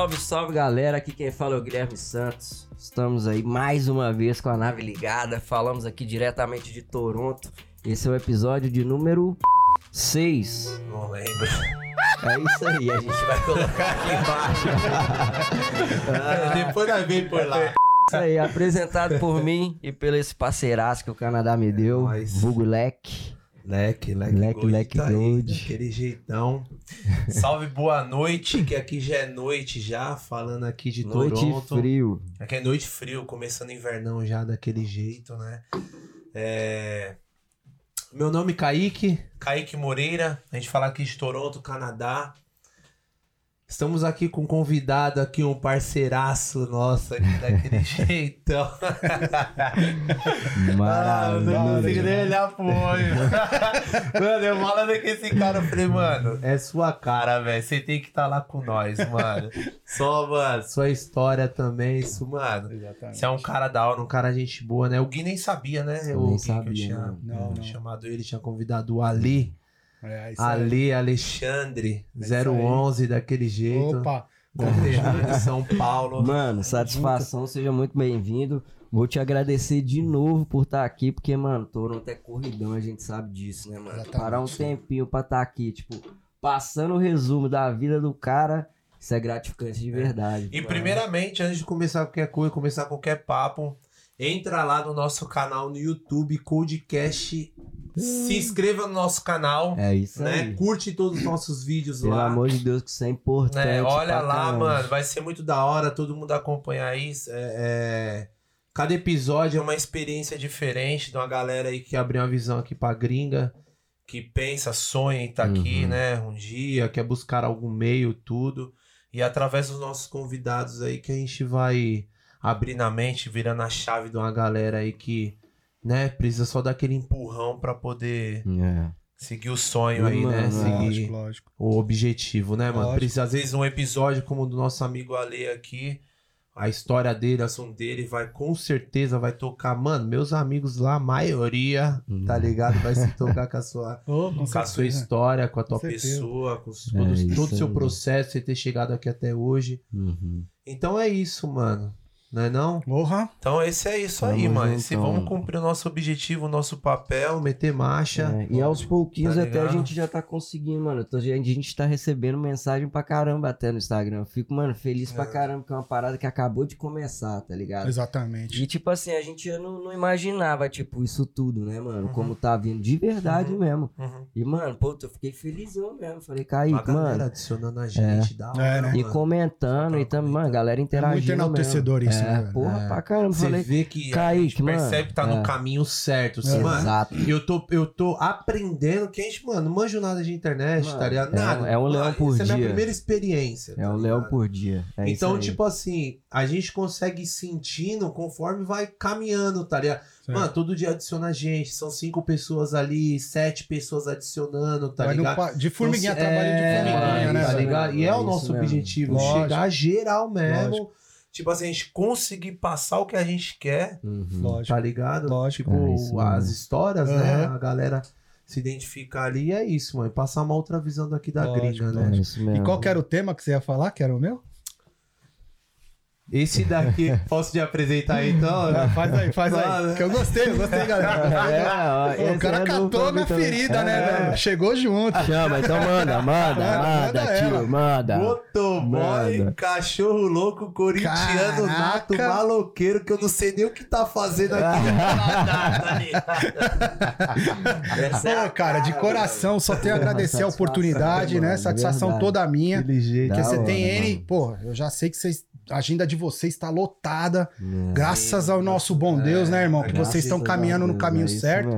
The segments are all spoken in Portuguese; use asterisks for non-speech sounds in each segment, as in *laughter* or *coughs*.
Salve, salve galera, aqui quem fala é o Guilherme Santos. Estamos aí mais uma vez com a nave ligada. Falamos aqui diretamente de Toronto. Esse é o episódio de número 6. Não lembro. É isso aí, a gente vai colocar aqui embaixo. É, *laughs* depois nós vem por lá. Isso aí, apresentado por mim e pelo esse parceiraço que o Canadá me deu, nóis. Vulgo Leque. Leque, leque, Leque, gold, leque tá aí, gold. Daquele jeitão. *laughs* Salve, boa noite, que aqui já é noite já, falando aqui de Noite Toronto. frio. Aqui é noite frio, começando invernão já daquele jeito, né? É... Meu nome é Kaique, Kaique Moreira, a gente fala aqui de Toronto, Canadá. Estamos aqui com um convidado aqui, um parceiraço nosso aqui daquele *laughs* jeitão. *laughs* Ah, eu não consigo nem olhar pro olho. mano, eu falando com esse cara, eu falei, mano, é sua cara, velho. Você tem que estar lá com nós, mano. Só, mano, sua história também, isso, mano. Exatamente. Você é um cara da hora, um cara gente boa, né? O Gui nem sabia, né? Eu o nem Gui que eu sabia, tinha não. Não, não. chamado ele, tinha convidado o Ali. É. Ali Alexandre, É isso aí. 011, daquele jeito. Opa! Conterrâneo de São Paulo. *laughs* Mano, satisfação, seja muito bem-vindo. Vou te agradecer de novo por estar aqui, porque, mano, Toronto é corridão, a gente sabe disso, né, mano? Exatamente. Parar um tempinho pra estar aqui, tipo, passando o resumo da vida do cara, isso é gratificante de verdade. E primeiramente, antes de começar qualquer coisa, começar qualquer papo, entra lá no nosso canal no YouTube, Codecast. Se inscreva no nosso canal, É isso né? aí. Curte todos os nossos vídeos Pelo lá. amor de Deus, que isso é importante. né? Olha lá, caramba. mano. Vai ser muito da hora todo mundo acompanhar isso. É, é, Cada episódio é uma experiência diferente de uma galera aí que abriu uma visão aqui pra gringa, que pensa, sonha em estar aqui, Uhum. né? Um dia, quer buscar algum meio, tudo. E através dos nossos convidados aí que a gente vai abrir na mente, virando a chave de uma galera aí que, né, precisa só daquele empurrão pra poder É. seguir o sonho aí, né? Mano, Seguir Lógico, lógico. o objetivo, né, mano? Lógico. Precisa, às vezes, um episódio como o do nosso amigo Ale aqui, a história dele, a som dele, vai com certeza vai tocar. Mano, meus amigos lá, a maioria, tá ligado? Vai se tocar com a sua, *laughs* Ô, com com a sua história, com a tua Com pessoa, com os- É todo, todo o seu aí. processo, você ter chegado aqui até hoje. Uhum. Então é isso, mano. Não é não? Porra! Então esse é isso aí, Tamo mano. juntão. Se vamos cumprir o nosso objetivo, o nosso papel, meter marcha. É, e aos pouquinhos Tá até a gente já tá conseguindo, mano. A gente tá recebendo mensagem pra caramba até no Instagram. Eu fico, mano, feliz pra É. caramba, que é uma parada que acabou de começar, tá ligado? Exatamente. E tipo assim, a gente não, não imaginava, tipo, isso tudo, né, mano? Uhum. Como tá vindo de verdade Uhum. mesmo. Uhum. E, mano, pô, eu fiquei felizão mesmo. Falei, Kaique, galera mano. adicionando a gente, da hora, É, né? E mano. comentando, e também, mano, a galera interagindo. enaltecedor mesmo. Isso, é, né? Porra, É. pra caramba. Você Falei, vê que a Kaique, gente mano, percebe que tá é. no caminho certo. Assim, mano, exato. eu tô, eu tô aprendendo que a gente, mano, não manjo nada de internet, Mano, tá ligado? é Nada. é um leão Mano, por Essa é a minha dia. primeira experiência. É tá um leão por dia. É isso então, aí. tipo assim, a gente consegue ir sentindo conforme vai caminhando, tá ligado? Certo. Mano, todo dia adiciona gente, são cinco pessoas ali, sete pessoas adicionando, tá Vai ligado? pa- de formiguinha, Então, trabalho de é, formiguinha, mano, né? Tá ligado? E é, É o nosso mesmo. objetivo, Lógico. chegar geral mesmo. Lógico. Tipo assim, a gente conseguir passar o que a gente quer Uhum. Lógico. tá ligado? Lógico. Tipo, É isso as histórias, né? Aham. A galera se identificar ali e é isso, mano. Passar uma outra visão daqui da Lógico, gringa, né? É isso mesmo. E qual que era o tema que você ia falar, que era o meu? Esse daqui, *laughs* posso te apresentar aí, então? Ah, faz aí, faz aí. Que eu gostei, eu gostei, galera. *laughs* É, ó, o cara é catou na Fábio também. ferida, né, É. velho? Chegou junto. Chama, então manda, manda, Manda, manda, manda tio, ela. manda. Motoboy, Manda. cachorro louco, corintiano nato, maloqueiro, que eu não sei nem o que tá fazendo aqui. *laughs* É a Pô, cara, de coração, só tenho a agradecer a Satisfação, oportunidade, né? Satisfação verdade. toda minha. Da Porque você hora, tem N. Pô, eu já sei que vocês. A agenda de vocês está lotada. É. Graças ao nosso bom Deus, né, irmão? Que vocês estão caminhando no caminho é isso certo.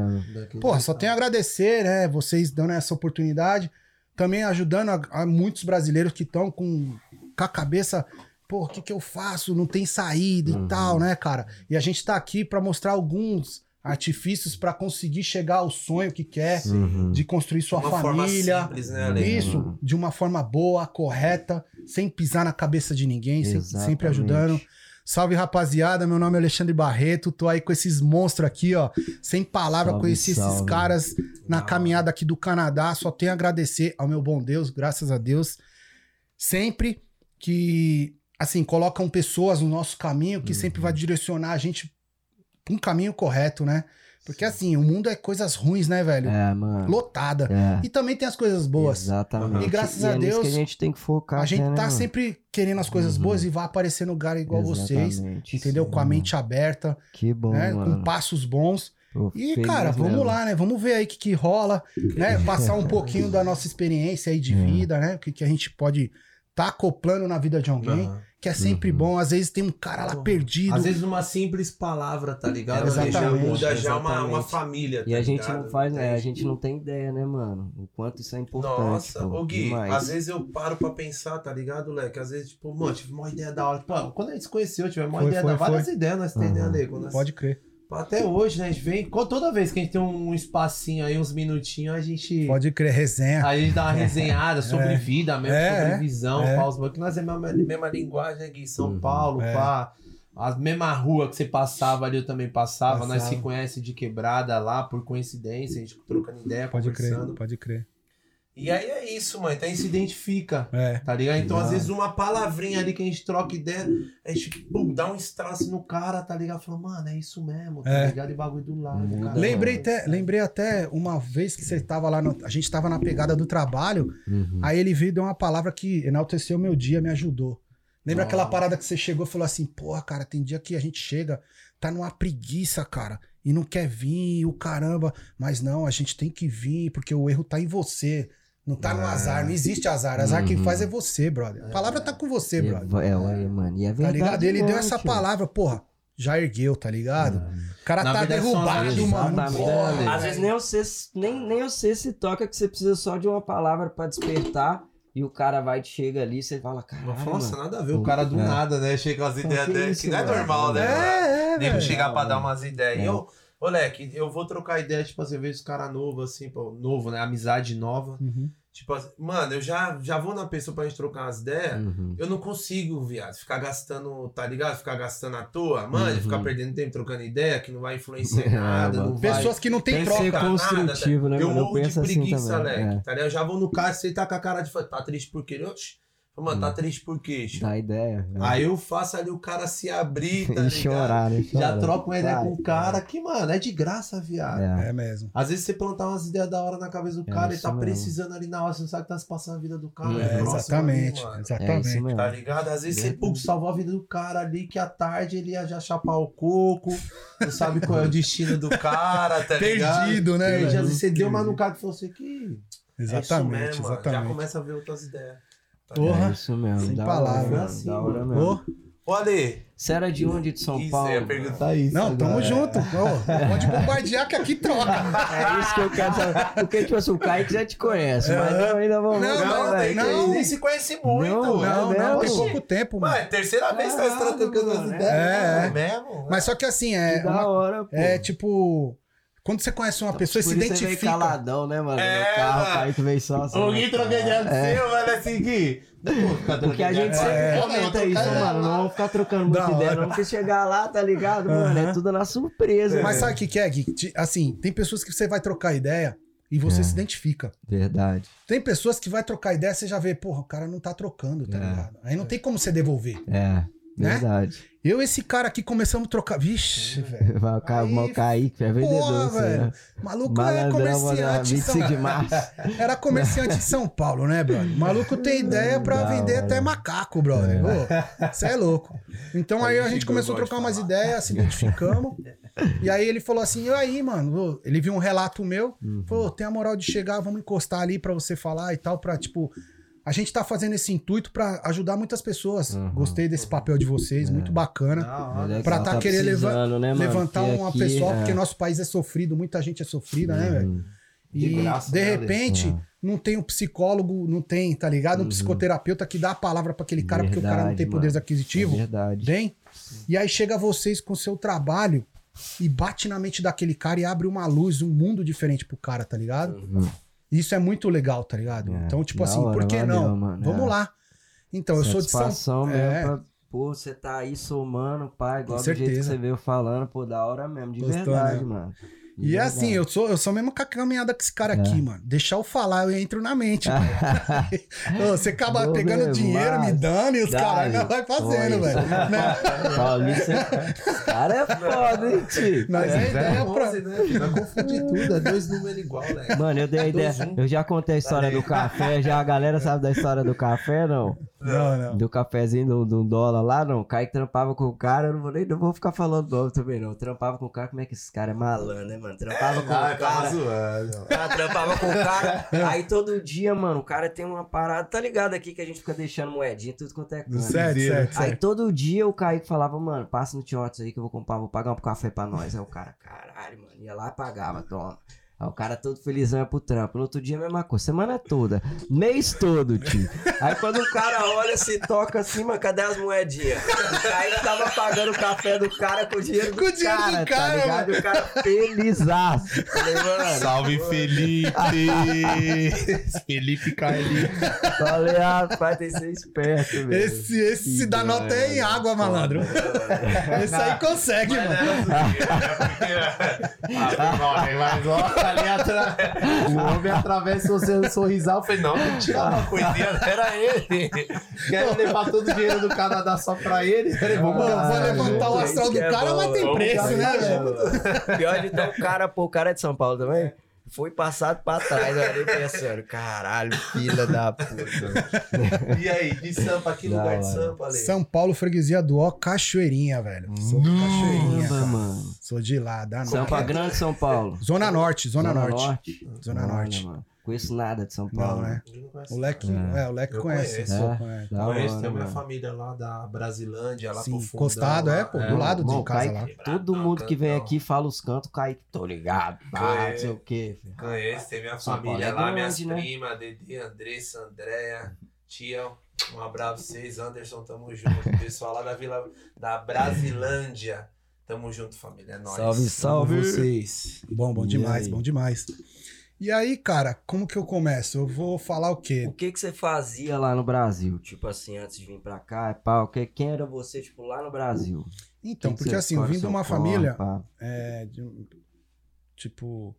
Porra, só tenho a agradecer, né? Vocês dando essa oportunidade. Também ajudando a, a muitos brasileiros que estão com, com a cabeça. Pô, o que, que eu faço? Não tem saída Uhum. e tal, né, cara? E a gente tá aqui para mostrar alguns artifícios para conseguir chegar ao sonho que quer, Uhum. de construir sua Uma forma família. simples, né? Isso, de uma forma boa, correta, sem pisar na cabeça de ninguém, Exatamente. sempre ajudando. Salve, rapaziada. Meu nome é Alexandre Barreto. Tô aí com esses monstros aqui, ó. Sem palavra, Salve, conheci esses salve. caras na hora. caminhada aqui do Canadá. Só tenho a agradecer ao meu bom Deus, graças a Deus. Sempre que, assim, colocam pessoas no nosso caminho que sempre Uhum. vai direcionar a gente pra um caminho correto, né? Porque, assim, o mundo é coisas ruins, né, velho? É, mano. Lotada. É. E também tem as coisas boas. Exatamente. E graças é a nisso Deus, que a gente tem que focar. A gente né, tá mano? sempre querendo as coisas Uhum. boas e vai aparecer no lugar igual vocês, Exatamente. entendeu? Com a Sim. mente aberta, Que bom, né? mano. Com passos bons. Pô, E, cara, vamos mesmo. lá, né? Vamos ver aí o que, que rola, né? *laughs* Passar um pouquinho da nossa experiência aí de É. vida, né? O que, que a gente pode tá acoplando na vida de alguém, Aham. Que é sempre Uhum. bom. Às vezes tem um cara lá perdido. Às vezes uma simples palavra, tá ligado? Exatamente. Já muda já uma, Exatamente. uma família, tá E a gente ligado? não faz, né? A Entende? gente não tem ideia, né, mano? O quanto isso é importante. Nossa, pô, ô Gui, demais. às vezes eu paro pra pensar, tá ligado, Leque? Às vezes, tipo, mano, tive uma ideia da hora. Pô, quando a gente se conheceu, tive uma Foi, ideia foi, da várias ideias, nós temos ideia, Uhum. nego. Nós- Pode crer. Até hoje, né? A gente vem. Toda vez que a gente tem um espacinho aí, uns minutinhos, a gente. Pode crer, resenha. Aí a gente dá uma resenhada *laughs* sobre vida mesmo, É, sobre é, visão, é. os bancos. Nós é a mesma, mesma linguagem aqui, São Uhum. Paulo, É. pá. A mesma rua que você passava ali, eu também passava. Nós Passava. se conhece de quebrada lá, por coincidência, a gente trocando ideia, Pode crer, conversando. pode crer. E aí é isso, mano. Então a gente se identifica. É. Tá ligado? Então, às Não. vezes, uma palavrinha ali que a gente troca ideia, a gente pum, dá um estresse no cara, tá ligado? Fala, mano, é isso mesmo, tá É. ligado? E bagulho do lado, Muda. cara. Lembrei até, lembrei até uma vez que você tava lá, no- a gente tava na pegada do trabalho, Uhum. aí ele veio e deu uma palavra que enalteceu meu dia, me ajudou. Lembra Nossa. aquela parada que você chegou e falou assim, porra, cara, tem dia que a gente chega, tá numa preguiça, cara, e não quer vir, o caramba, mas não, a gente tem que vir, porque o erro tá em você. Não tá no É. azar, não existe azar. Azar quem Uhum. faz é você, brother. A palavra tá com você, E- brother. É, olha, mano. E é Tá verdade. ligado? Ele deu mesmo, essa palavra, porra, já ergueu, tá ligado? O cara Na tá é derrubado, mano. Porra, Às vezes nem você, nem, nem você se toca que você precisa só de uma palavra pra despertar e o cara vai e chega ali e você fala, caralho, Nossa, mano. nada a ver. O cara do É. nada, né? Chega com as ideias que dele, que não é mano? normal, né? É, é, Nego chegar pra dar mano. umas ideias. E É. eu, ô, Leque, eu vou trocar ideia, tipo assim, eu vejo os caras novos, assim, pô, novo, né? Amizade nova. Uhum. Tipo assim, mano, eu já, já vou na pessoa pra gente trocar umas ideias. Uhum. Eu não consigo, viado, ficar gastando, tá ligado? Ficar gastando à toa, mano, Uhum. ficar perdendo tempo trocando ideia que não vai influenciar É, *laughs* nada, não vai. Pessoas que não tem, Tem troca. ser nada, construtivo, né, Eu? Eu morro de assim preguiça, também, Leque, é. tá ligado? Eu já vou no carro, você tá com a cara de tá triste por quê? Oxi. Mano, tá Hum. triste por quê? Tio? Dá ideia. né? Aí eu faço ali o cara se abrir, *laughs* tá e ligado? chorar, né? Já troca uma ideia Vai. com o cara que, mano, é de graça, viado. É. É mesmo. Às vezes você plantar umas ideias da hora na cabeça do É cara e isso tá mesmo. precisando ali na hora, você não sabe que tá se passando a vida do cara. É, é próximo exatamente. ali. É exatamente. Tá ligado? Às vezes você pô, salvou a vida do cara ali, que à tarde ele ia já chapar o coco, não sabe qual é o destino do cara, tá ligado? Perdido, né, Perdido. Às vezes você deu uma no cara que falou assim, que é isso Exatamente, mesmo, mano. Já exatamente. começa a ver outras ideias. Tá Porra. É isso mesmo. Sem palavras. Assim, da hora mesmo. Ô, Ale, Você era de onde? De São isso, Paulo? eu ia perguntar isso. não, tamo agora. junto. Pode bombardear que aqui troca. *laughs* É isso que eu quero saber. Porque, tipo assim, o Kaique já te conhece, mas não, ainda vamos Não, ver, Não, nem, não. nem se conhece muito. Não. Não, não, tem pouco tempo, mano. É a terceira vez que nós trocando as ideias. é. É mesmo? Mas só que assim, é, Que da uma- hora, pô. é tipo. Quando você conhece uma pessoa e se Por isso você veio identifica. caladão, né, mano? É, no carro, mano. o Kaique veio só assim. O Gui trocando É. seu, mano, assim que... Porque a gente sempre É. comenta isso, mano. Não vamos ficar trocando muita Da ideia, não. Porque chegar lá, tá ligado, mano? É tudo na surpresa. Mas sabe o que, que é, Gui? Assim, tem pessoas que você vai trocar ideia e você É. se identifica. Verdade. Tem pessoas que vai trocar ideia, você já vê, porra, o cara não tá trocando, tá É. ligado? Aí não tem como você devolver. É, Né? verdade. Eu e esse cara aqui começamos a trocar. Vixe, velho. *laughs* Aí, o Kaique, é vendedor. Porra, velho. né? Maluco é Malandrão, mano, comerciante. em São... 25 de março. *laughs* Era comerciante em São Paulo, né, brother? Maluco tem ideia pra Da vender hora. até macaco, brother. Você é louco. Então aí a gente começou a trocar umas ideias, se identificamos. E aí ele falou assim: e aí, mano? Ele viu um relato meu, Uhum. falou: tem a moral de chegar, vamos encostar ali pra você falar e tal, pra tipo. A gente tá fazendo esse intuito pra ajudar muitas pessoas. Uhum. Gostei desse papel de vocês, muito bacana. Legal, Pra tá querer leva- né? Levantar uma aqui, pessoa, é. porque nosso país é sofrido, muita gente é sofrida, né, velho? E De graça, de né, repente, É. não tem um psicólogo, não tem, tá ligado? Um Uhum. psicoterapeuta que dá a palavra pra aquele cara, porque o cara não Verdade, tem poderes aquisitivos. É verdade. Tem? E aí chega vocês com o seu trabalho e bate na mente daquele cara e abre uma luz, um mundo diferente pro cara, tá ligado? Uhum. Isso é muito legal, tá ligado? É, então, tipo assim, hora, por que valeu, não? mano, Vamos é. lá. Então, eu sou de São mesmo É. pra... Pô, você tá aí somando, pai, igual Com do jeito que certeza. você veio falando, pô, da hora mesmo, de Gostou, verdade, né? mano. E é assim, eu sou, eu sou mesmo com a caminhada com esse cara aqui, É. mano. Deixar eu falar, eu entro na mente. *laughs* Você acaba Vou pegando mesmo, dinheiro, me mas- dando, e os caras ainda vai fazendo, velho. Né? Paulista, esse cara é foda, hein, tio? Mas a ideia é pra. 11, né? Vai confundir tudo, é dois números igual, né? Mano, eu dei a ideia. Eu já contei a história do café, já a galera sabe da história do café, não? Não, não. Do cafezinho do, do dólar lá, não. O Kaique trampava com o cara, eu não vou nem não vou ficar falando nome também, não. Trampava com o cara, como é que esse cara é malandro, né, mano? Trampava com Ah, o cara. zoando. Cara trampava com o cara. Aí todo dia, mano, o cara tem uma parada, tá ligado aqui que a gente fica deixando moedinha, tudo quanto é canto. Sério, sério, Aí sério. todo dia o Kaique falava, mano, passa no Tiotes aí que eu vou comprar, vou pagar um café pra nós. Aí o cara, caralho, mano, ia lá e pagava, toma. Aí o cara todo felizão ia pro trampo. No outro dia a mesma coisa, semana toda, mês todo, tio. Aí quando o cara olha, se toca assim, mano, cadê as moedinhas? Kaique tava pagando o café do cara com o dinheiro do Com o dinheiro do cara, cara, tá ligado? E o cara felizaço. Falei, mano, Salve, Felipe! *laughs* Felipe Carlinhos. falei, rapaz, tem que ser esperto, velho. Esse, esse se dá nota é em água, malandro. Esse aí consegue, mano. *laughs* Mas ó, ali atrás. *laughs* O homem atravessa você no sorrisal. Eu falei, não, tem que tirar uma coisinha. Era ele. Quer levar todo o dinheiro do Canadá só pra ele? Falei, vamos vou levantar o astral do é cara, bom, mas tem preço, né, velho? Pior de então, o cara, pô, o cara é de São Paulo também. Foi passado pra trás, eu ali pensando, caralho, filha da puta. *laughs* E aí, de Sampa, que lugar de. Sampa, Ale? São Paulo, freguesia do Ó, Cachoeirinha, velho. Sou de Cachoeirinha, cara. mano. Sou de lá, da Sampa Norte. Grande, São Paulo. Zona Norte, Zona, Norte. Zona Olha, Norte. Conheço nada de São Paulo. Não, né? Eu não conheço O Leque, É. é, o Leque Eu conhece. conheço. É. conhece. Da Conheço, tem a minha família lá da Brasilândia, lá Sim, pro lá. é, pô, do lado de casa Kaique, lá. todo mundo que vem aqui fala os cantos, Kaique, tô ligado. Ah, não sei o quê. filho. Conheço, tem minha São família Paulo é lá, minhas grande, né? primas, Dede, Andressa, Andréia, Tia. Um abraço pra vocês, Anderson, tamo junto. *laughs* Pessoal lá da Vila da Brasilândia. Tamo junto, família. É nóis. Salve, salve. Vocês. Bom, bom demais, bom demais. E aí, cara, como que eu começo? Eu vou falar o quê? O que que você fazia lá no Brasil? Tipo assim, antes de vir pra cá, pá, o que, quem era você, tipo, lá no Brasil? Então, Que que porque assim, eu escolhe vim de uma família, é, de tipo,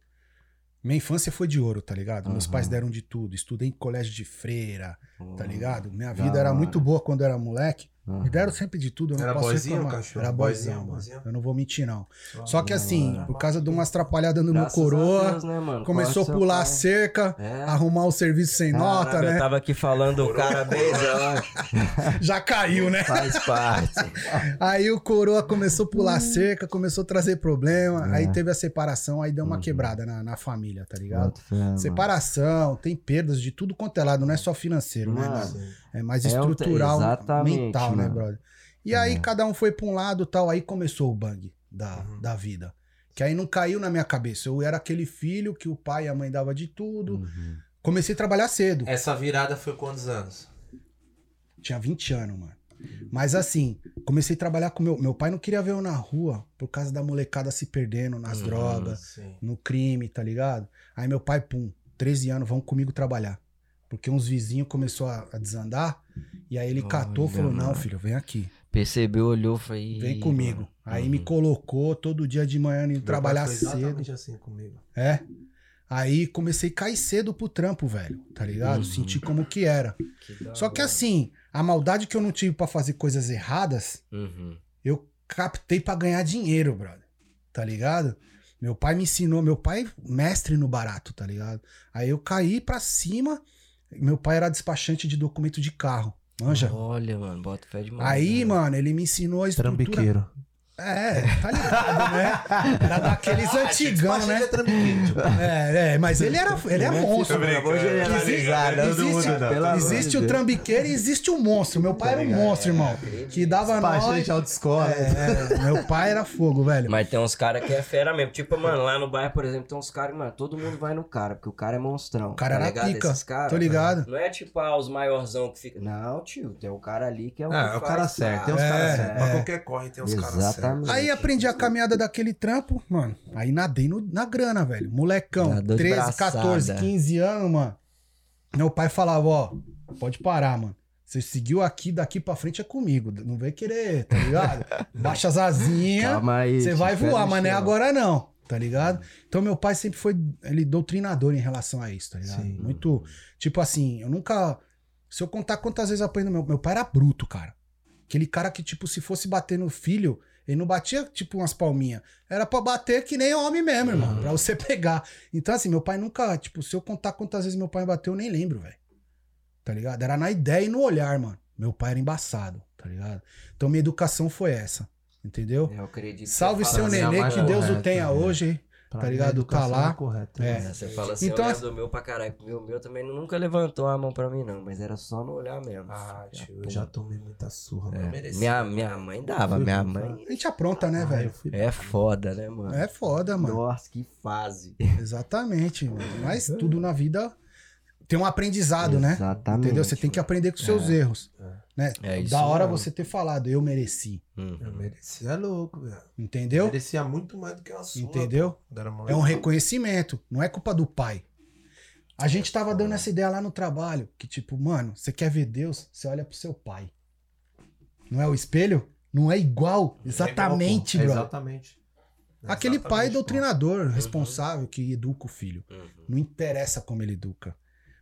minha infância foi de ouro, tá ligado? Meus Aham. pais deram de tudo. Estudei em colégio de freira, tá Hum, ligado? Minha da vida era hora. muito boa quando eu era moleque. aham. Me deram sempre de tudo, eu não Era posso boizinho, reclamar. cachorro? Era Boizinho, boizinho, mano. boizinho? Eu não vou mentir, não. Só que assim, hora. por causa de umas atrapalhadas no meu Graças a coroa, Deus, né, mano? começou a pular a cerca, É. arrumar o serviço sem nota, Caramba, Eu né? tava aqui falando o cara beijão. *laughs* Já caiu, né? Faz parte. *laughs* Aí o coroa começou a pular a cerca, começou a trazer problema, É. aí teve a separação, aí deu uma Uhum. quebrada na, na família, tá ligado? Fé, mano. Separação, tem perdas de tudo quanto é lado, não é só financeiro, né, Mano, mano? É mais é estrutural, exatamente, mental, né, mano. brother? E aí É. cada um foi pra um lado tal, aí começou o bang da, Uhum. da vida. Que aí não caiu na minha cabeça. Eu era aquele filho que o pai e a mãe dava de tudo. Uhum. Comecei a trabalhar cedo. Essa virada foi quantos anos? Tinha 20 anos, mano. Mas assim, comecei a trabalhar com meu. Meu pai não queria ver eu na rua por causa da molecada se perdendo nas Uhum. drogas, Sim. no crime, tá ligado? Aí meu pai, pum, 13 anos, vão comigo trabalhar. Porque uns vizinhos começou a, a desandar. E aí ele Olha, catou e falou: Não, mano. filho, vem aqui. Percebeu, olhou, foi. Vem comigo. Aí Uhum. me colocou todo dia de manhã indo trabalhar pai foi cedo. assim comigo. É. Aí comecei a cair cedo pro trampo, velho. Tá ligado? Uhum. Senti como que era. Que Só que assim, a maldade que eu não tive pra fazer coisas erradas, Uhum. eu captei pra ganhar dinheiro, brother. Tá ligado? Meu pai me ensinou, meu pai mestre no barato, tá ligado? Aí eu caí pra cima. Meu pai era despachante de documento de carro. Manja? Olha, mano, bota fé demais. Aí, né? mano, ele me ensinou a estrutura. Trambiqueiro. É, tá ligado, né? Era daqueles antigão, né? É trambiqueiro. tipo, É, é, mas ele era, ele é monstro. tá? Existe, mundo amor existe de o trambiqueiro e existe o monstro. Meu pai era um monstro, irmão. Que dava nós. Despachante autoescola. É, é, meu pai era fogo, velho. Mas tem uns caras que é fera mesmo. Tipo, mano, lá no bairro, por exemplo, tem uns caras, mano, todo mundo vai no cara, porque o cara é monstrão. O cara tá era pica, Esses caras, tô ligado. Não é tipo ah, os maiorzão que fica. Não, tio, tem o cara ali que é o. Ah, é o cara certo. Tem uns É, caras certos. Pra é. qualquer corre tem uns caras certos. Aí aprendi a caminhada daquele trampo, mano. Aí nadei no- na grana, velho. Molecão, Nadou de 13, braçada. 14, 15 anos, mano. Meu pai falava, ó, pode parar, mano. Você seguiu aqui, daqui pra frente é comigo. Não vem querer, tá ligado? *laughs* Baixa as asinhas, você vai voar, no mas não é agora não, tá tá ligado? Então meu pai sempre foi ele doutrinador em relação a isso, tá ligado? Sim. Muito, tipo assim, eu nunca se eu contar quantas vezes eu aprendi meu, meu pai era bruto, cara. Aquele cara que tipo se fosse bater no filho, ele não batia tipo umas palminhas. Era pra bater que nem homem mesmo, irmão, Uhum. pra você *laughs* pegar. Então assim, meu pai nunca, tipo, se eu contar quantas vezes meu pai bateu, eu nem lembro, velho. Tá ligado? Era na ideia e no olhar, mano. Meu pai era embaçado, tá ligado? Então minha educação foi essa, entendeu? Eu acredito. que Salve seu Nenê, que Deus o tenha né? hoje. Pra Tá ligado? Tá lá. é correta. É. né? Você fala assim, Então, eu lembro do meu pra caralho. O meu também nunca levantou a mão pra mim, não. Mas era só no olhar mesmo. Ah, filho tio, eu já tomei muita surra, É. mereci. Minha, minha mãe dava, Fui minha mãe. A gente apronta, né, Ah, velho? É foda, né, mano? É foda, mano. Nossa, que fase. Exatamente. mano. Mas tudo na vida tem um aprendizado, né? Exatamente. Entendeu? Você tem que aprender com seus erros. Né? É isso da hora mesmo. você ter falado, eu mereci. Uhum. Eu mereci. É louco, velho. Entendeu? Merecia muito mais do que uma surra. Entendeu? É um reconhecimento, não é culpa do pai. A gente tava dando essa ideia lá no trabalho, que tipo, mano, você quer ver Deus, você olha pro seu pai. Não é o espelho? Não é igual? Exatamente, É igual, bro. Exatamente. Aquele pai Exatamente, pô. doutrinador, responsável, que educa o filho. Uhum. Não interessa como ele educa.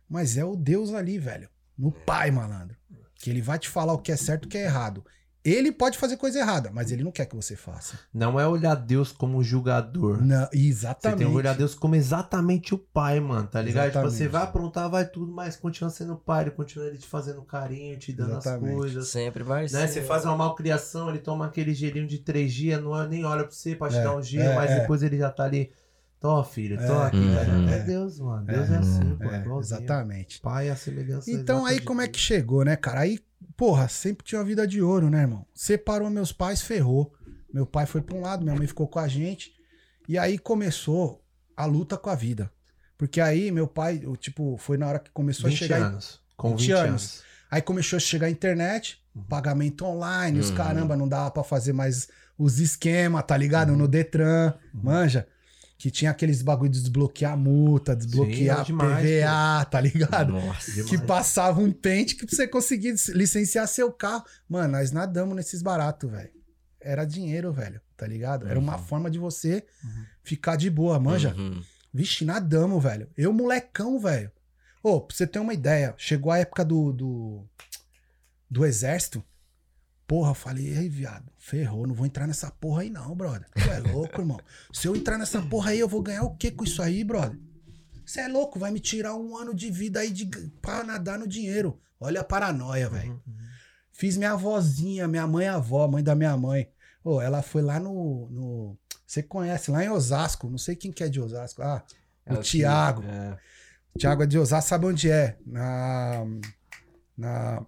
Mas é o Deus ali, velho. No pai, malandro. Que ele vai te falar o que é certo e o que é errado. Ele pode fazer coisa errada, mas ele não quer que você faça. Não é olhar Deus como julgador. Não, Você exatamente. tem que olhar Deus como exatamente o pai, mano, tá ligado? Tipo, você vai aprontar, vai tudo, mas continua sendo o pai, ele continua ele te fazendo carinho, te dando Exatamente. as coisas. Sempre vai Né? ser. Você faz uma malcriação, ele toma aquele gelinho de três dias, não, nem olha pra você pra te É, dar um gelo, é, mas é. depois ele já tá ali. Tô, filho, tô É, aqui. uhum. é. É Deus, mano. Deus É, é, assim, pô. É, exatamente. Pai é a semelhança Então exata aí como é Deus. que chegou, né, cara? Aí, porra, sempre tinha uma vida de ouro, né, irmão? Separou meus pais, ferrou. Meu pai foi pra um lado, minha mãe ficou com a gente. E aí começou a luta com a vida. Porque aí meu pai, eu, tipo, foi na hora que começou 20 a chegar. anos. Com 20 20, anos. anos. Aí começou a chegar a internet, Uhum. pagamento online, os Uhum. caramba, não dava pra fazer mais os esquemas, tá ligado? No Detran, Uhum. manja. Que tinha aqueles bagulho de desbloquear a multa, desbloquear é demais, PVA, tá ligado? Nossa. Demais. Que passava um pente que pra você conseguir licenciar seu carro. Mano, nós nadamos nesses baratos, velho. Era dinheiro, velho, tá ligado? Era uma forma de você Uhum. ficar de boa, manja. Uhum. Vixe, nadamos, velho. Eu, molecão, velho. Ô, pra você ter uma ideia, chegou a época do, do, do exército. Porra, falei, ei, viado, ferrou, não vou entrar nessa porra aí não, brother. Tu é louco, irmão. Se eu entrar nessa porra aí, eu vou ganhar o quê com isso aí, brother? Você é louco, vai me tirar um ano de vida aí de, pra nadar no dinheiro. Olha a paranoia, velho. Uhum. Fiz minha avózinha, minha mãe avó, mãe da minha mãe. Ô, ela foi lá no, no. Você conhece, lá em Osasco. Não sei quem que é de Osasco. Ah, É o Thiago. É. Tiago é de Osasco, sabe onde é? Na. Na.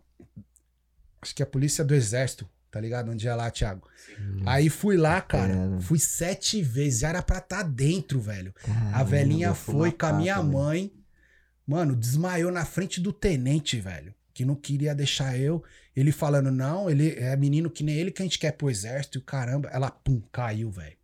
Acho que é a polícia do exército, tá ligado? Onde é lá, Thiago. Aí fui lá, cara. Fui sete vezes. Já era pra estar dentro, velho. A Caramba, velhinha eu foi com a minha também. mãe. Mano, desmaiou na frente do tenente, velho. Que não queria deixar eu. Ele falando, não, ele é menino que nem ele que a gente quer pro exército. E caramba, ela, pum, caiu, velho.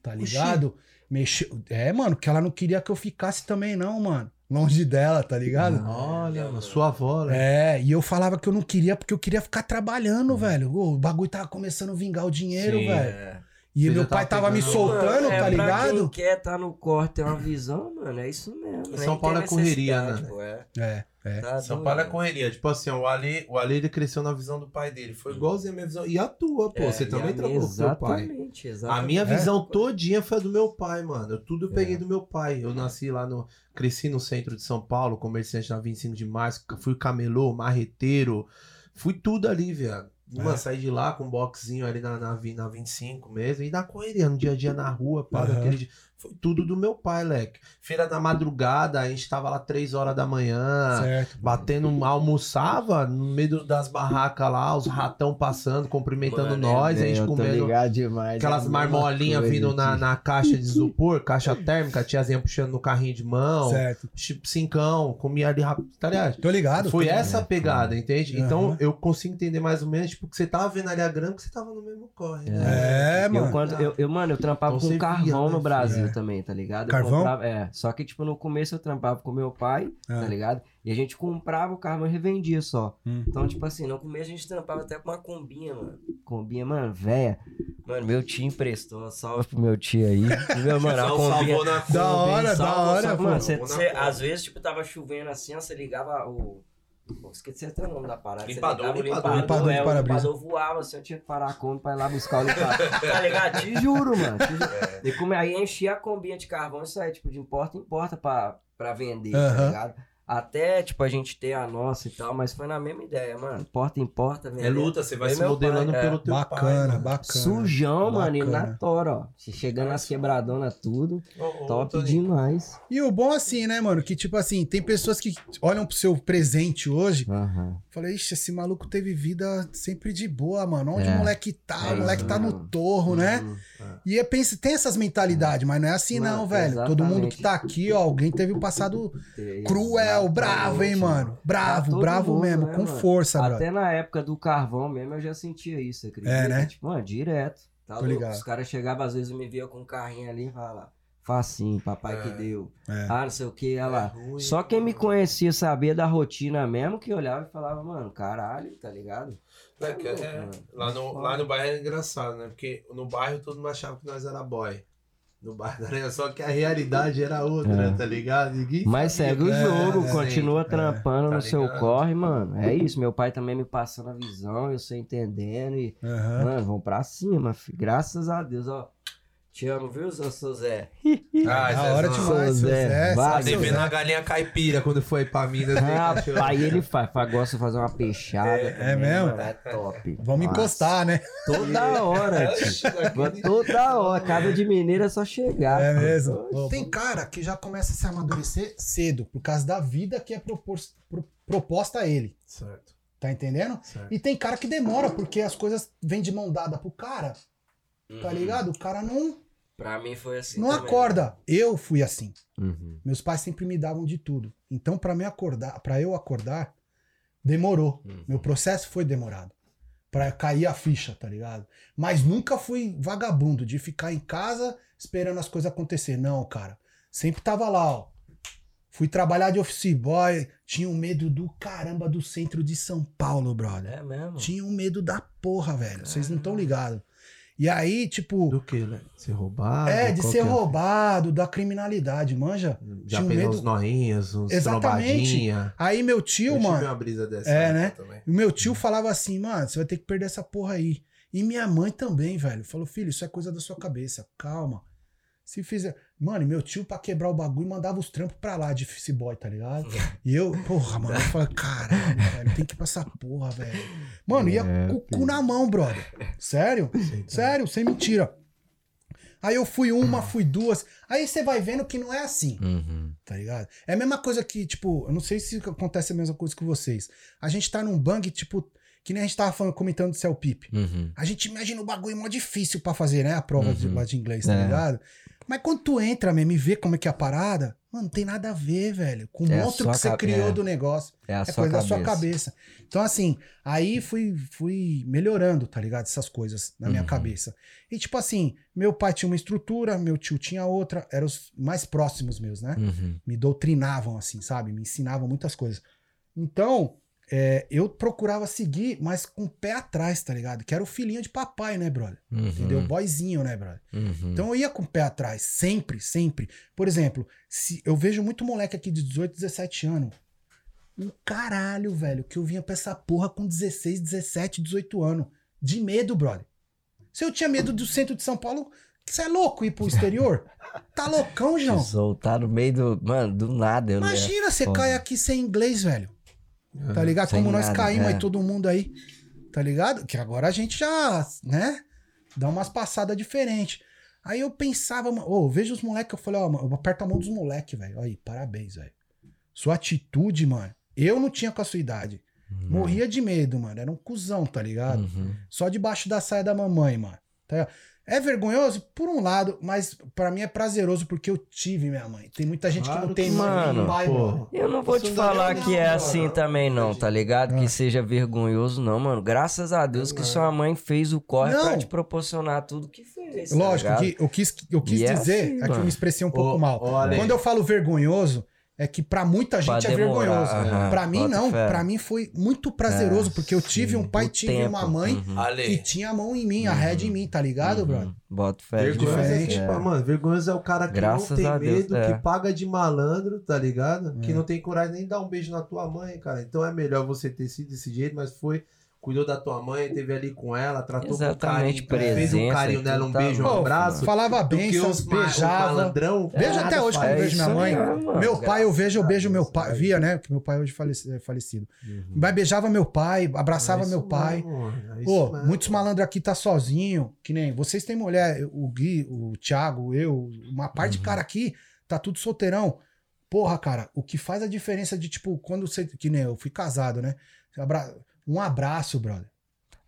Tá ligado? Mexeu. É, mano, que ela não queria que eu ficasse também, não, mano. Longe dela, tá ligado? Olha, sua avó, né? É, e eu falava que eu não queria porque eu queria ficar trabalhando, velho. O bagulho tava começando a vingar o dinheiro, Sim, velho. É. E Você meu pai tava tava me soltando, Mano, é tá Pra ligado? quem quer tá no corte, tem uma visão, mano. É isso mesmo. São nem Paulo é correria, né? pô, é. É, é. Tá São. Paulo é correria. Tipo assim, o Ali, o Ali ele cresceu na visão do pai dele. Foi igualzinho a minha visão. E a tua, pô. É, você também a trabalhou com seu pai. Exatamente, A exatamente. minha É? visão todinha foi a do meu pai, mano. Eu, tudo eu peguei É. do meu pai. Eu nasci lá no. Cresci no centro de São Paulo, comerciante na 25 de março. Fui camelô, marreteiro. Fui tudo ali, viado. Mano, É. saí de lá com um boxinho ali na, na, na 25 mesmo. E na correria, no dia a dia na rua, pá, Aham. daquele dia. Foi tudo do meu pai, leque. Feira da madrugada, a gente tava lá 3 horas da manhã. certo. Batendo, almoçava no meio das barracas lá, os ratão passando, cumprimentando Mano, nós, é, a gente eu comendo demais, aquelas é marmolinhas vindo na, na caixa de isopor, caixa térmica, tiazinha puxando no carrinho de mão, Certo. tipo, cincão, comia ali rápido, tá ligado? Tô ligado. Foi tô essa pegada, entende? Então Aham. eu consigo entender mais ou menos, tipo, que você tava vendo ali a grama, que você tava no mesmo corre, né? É, Eu, mano. quando, eu, eu, mano, eu trampava Então com via, carvão né, no Brasil, É. também, tá ligado? Eu Carvão? comprava- é, só que, tipo, no começo eu trampava com meu pai, Ah. tá ligado? E a gente comprava o carvão e revendia só. Hum. Então, tipo assim, no começo a gente trampava até com uma combinha, mano. Combinha, mano, véia. Mano, meu tio emprestou, salve pro meu tio aí. E, *laughs* meu, mano, a combinha... salvou na Da hora, da Salva, hora, pô. mano, cê, Salvou na cê- Kombi. às vezes, tipo, tava chovendo assim, ó, você ligava o. Pô, esqueci até o nome da parada. Você Limpador, ligava o limpador. Limpador de é, o para-brisa. limpador voava assim, eu tinha que parar a Kombi pra ir lá buscar o limpador. *laughs* tá ligado? Te juro, mano. Te juro. É. E como, aí enchia a combinha de carvão, isso aí, tipo, de importa em porta pra, pra vender, tá Aham. ligado? Até, tipo, a gente ter a nossa e tal, mas foi na mesma ideia, mano. Porta em porta, vender. É luta, você vai se modelando pai, é. pelo teu pai. Bacana, mano. bacana. Sujão, mano, e Bacana. na tora, ó. Se chegando nas quebradonas, tudo. Ô, Top demais. E o bom assim, né, mano? Que tipo assim, tem pessoas que olham pro seu presente hoje Aham. Falei, ixi, esse maluco teve vida sempre de boa, mano. Onde É. o moleque tá? É o moleque tá no torro, né? Uhum. E é, pensa, tem essas mentalidades, mas não é assim, Mano, não, velho. Todo mundo exatamente. que tá aqui, ó, alguém teve um passado Exatamente, cruel, bravo, hein, mano? Bravo, Pra todo bravo mundo, mesmo, né, com mano? força, brother. Até na época do carvão mesmo eu já sentia isso, acredita? É, né? Tipo, mano, direto. Tá Tô louco? ligado. Os caras chegavam, às vezes, me via com um carrinho ali e falava, facinho, papai que É. deu. É. Ah, não sei o que, olha lá. ruim. Só quem me conhecia sabia da rotina mesmo, que olhava e falava, mano, caralho, tá ligado? É, que é- lá, no, lá no bairro é engraçado, né? Porque no bairro todo mundo achava que nós era boy. No *laughs* não era só que a realidade era outra, É. tá ligado? Ninguém Mas segue o jogo, É, continua é, trampando tá no seu ligado? corre, mano. É isso, meu pai também me passando a visão, eu sei entendendo e Aham. Mano, vamos pra cima, fi. Graças a Deus, ó. Te amo, viu, seu seu Zé? *laughs* Ah, Da hora Zezão. demais, seu Zé, Zé. vai, sabe, seu Devendo a galinha caipira quando foi pra Minas. cachorro? Rapaz, ele faz, faz, gosta de fazer uma peixada. É também, mesmo? mano, É top. Vamos Nossa, encostar, né? Toda *laughs* hora, tio. Toda hora. Casa de mineiro é só chegar. É pô. mesmo. Tem cara que já começa a se amadurecer cedo, por causa da vida que é propor- pro- proposta a ele. Certo, Tá entendendo? certo. E tem cara que demora, porque as coisas vêm de mão dada pro cara, tá Uhum. ligado? O cara não, Pra mim foi assim. não também. acorda. Eu fui assim. Uhum. Meus pais sempre me davam de tudo. Então, pra me acordar, para eu acordar, demorou. Uhum. Meu processo foi demorado. Pra cair a ficha, tá ligado? Mas nunca fui vagabundo de ficar em casa esperando as coisas acontecer. Não, cara. Sempre tava lá, ó. Fui trabalhar de office boy, tinha um medo do caramba do centro de São Paulo, brother. É mesmo? Tinha um medo da porra, velho. Vocês não estão ligados. E aí, tipo, Do que, né? Ser roubado? é, de ser é? roubado, da criminalidade, manja? Já Tinha medo- uns noinhos, uns Exatamente. Aí meu tio, Eu tive mano, uma brisa dessa É, né? também. o meu tio falava assim, mano, você vai ter que perder essa porra aí. E minha mãe também, velho. Falou, filho, isso é coisa da sua cabeça. Calma. Se fizer. Mano, e meu tio, pra quebrar o bagulho, mandava os trampos pra lá de office boy, tá ligado? E eu, porra, mano, eu falei, caralho, velho, tem que ir pra essa porra, velho. Mano, ia É, com o cu na mão, brother. Sério? Sei, tá. Sério, sem mentira. Aí eu fui uma, fui duas. Aí você vai vendo que não é assim Uhum. tá ligado? É a mesma coisa que, tipo, eu não sei se acontece a mesma coisa com vocês. A gente tá num bang, tipo, que nem a gente tava falando, comentando do Cell Pip. Uhum. A gente imagina o bagulho mó difícil pra fazer, né? A prova de, Uhum. lá de inglês, tá É. ligado? Mas quando tu entra mesmo e vê como é que é a parada, mano, não tem nada a ver, velho. Com o É monstro que você criou é. do negócio. É a É sua coisa cabeça. da sua cabeça. Então, assim, aí fui, fui melhorando, tá ligado? Essas coisas na minha Uhum. cabeça. E, tipo assim, meu pai tinha uma estrutura, meu tio tinha outra, eram os mais próximos meus, né? Uhum. me doutrinavam, assim, sabe? Me ensinavam muitas coisas. Então, é, eu procurava seguir, mas com o pé atrás, tá ligado? Que era o filhinho de papai, né, brother? Uhum. Entendeu? Boyzinho, né, brother? Uhum. Então eu ia com o pé atrás, sempre, sempre. Por exemplo, se eu vejo muito moleque aqui de 18, 17 anos. Um caralho, velho, que eu vinha pra essa porra com 16, 17, 18 anos. De medo, brother. Se eu tinha medo do centro de São Paulo, você é louco ir pro *laughs* exterior? Tá loucão, João? Soltar no meio do. Mano, do nada. Eu Imagina, você cai aqui sem inglês, velho. Tá ligado? Sem Como nós nada, caímos é. aí, todo mundo aí. Tá ligado? Que agora a gente já, né? Dá umas passadas diferentes. Aí eu pensava, ô, veja os moleques. Eu falei, ó, mano, eu aperto a mão dos moleques, velho. Aí, parabéns, velho. Sua atitude, mano. Eu não tinha com a sua idade. Uhum. Morria de medo, mano. Era um cuzão, tá ligado? Uhum. Só debaixo da saia da mamãe, mano. Tá ligado? É vergonhoso, por um lado, mas pra mim é prazeroso porque eu tive minha mãe. Tem muita gente que Claro não tem que mano, pai, pô. mano. Eu não vou te falar que é mano. assim também, não, tá ligado? Ah. Que seja vergonhoso, não, mano. Graças a Deus que sua mãe fez o corre Não. pra te proporcionar tudo que fez. tá Lógico, ligado? que eu quis, eu quis E é dizer, assim, é que eu mano. me expressei um pouco Ô, mal. Ale. Quando eu falo vergonhoso, é que pra muita Pra gente é demorar, vergonhoso. aham, Pra mim, bota não. Pra mim foi muito prazeroso, É, porque eu tive sim, um pai, tive tempo, uma mãe uhum. Que tinha a mão em mim, a head em mim, tá ligado, Uhum. brother? Bota fé. Vergonhoso é, diferente. tipo, mano, vergonhoso é o cara que Graças não tem Deus, medo, é. que paga de malandro, tá ligado? Que É. não tem coragem nem dar um beijo na tua mãe, cara. Então é melhor você ter sido desse jeito, mas foi, cuidou da tua mãe, teve ali com ela, tratou Exatamente, com carinho, fez um carinho nela, um tá beijo, um abraço. Falava do que bem, os ma- os beijava. malandrão. Nada até hoje quando eu vejo minha mãe. Meu pai, eu vejo, eu beijo meu pai. Via, né? Que meu pai hoje é falecido. Uhum. Mas beijava meu pai, abraçava É meu pai. é isso Pô, mesmo. muitos malandros aqui tá sozinho, que nem vocês têm mulher, o Gui, o Thiago, eu, uma parte de Uhum. cara aqui tá tudo solteirão. Porra, cara, o que faz a diferença de tipo, quando você, que nem eu fui casado, né? Abra- Um abraço, brother.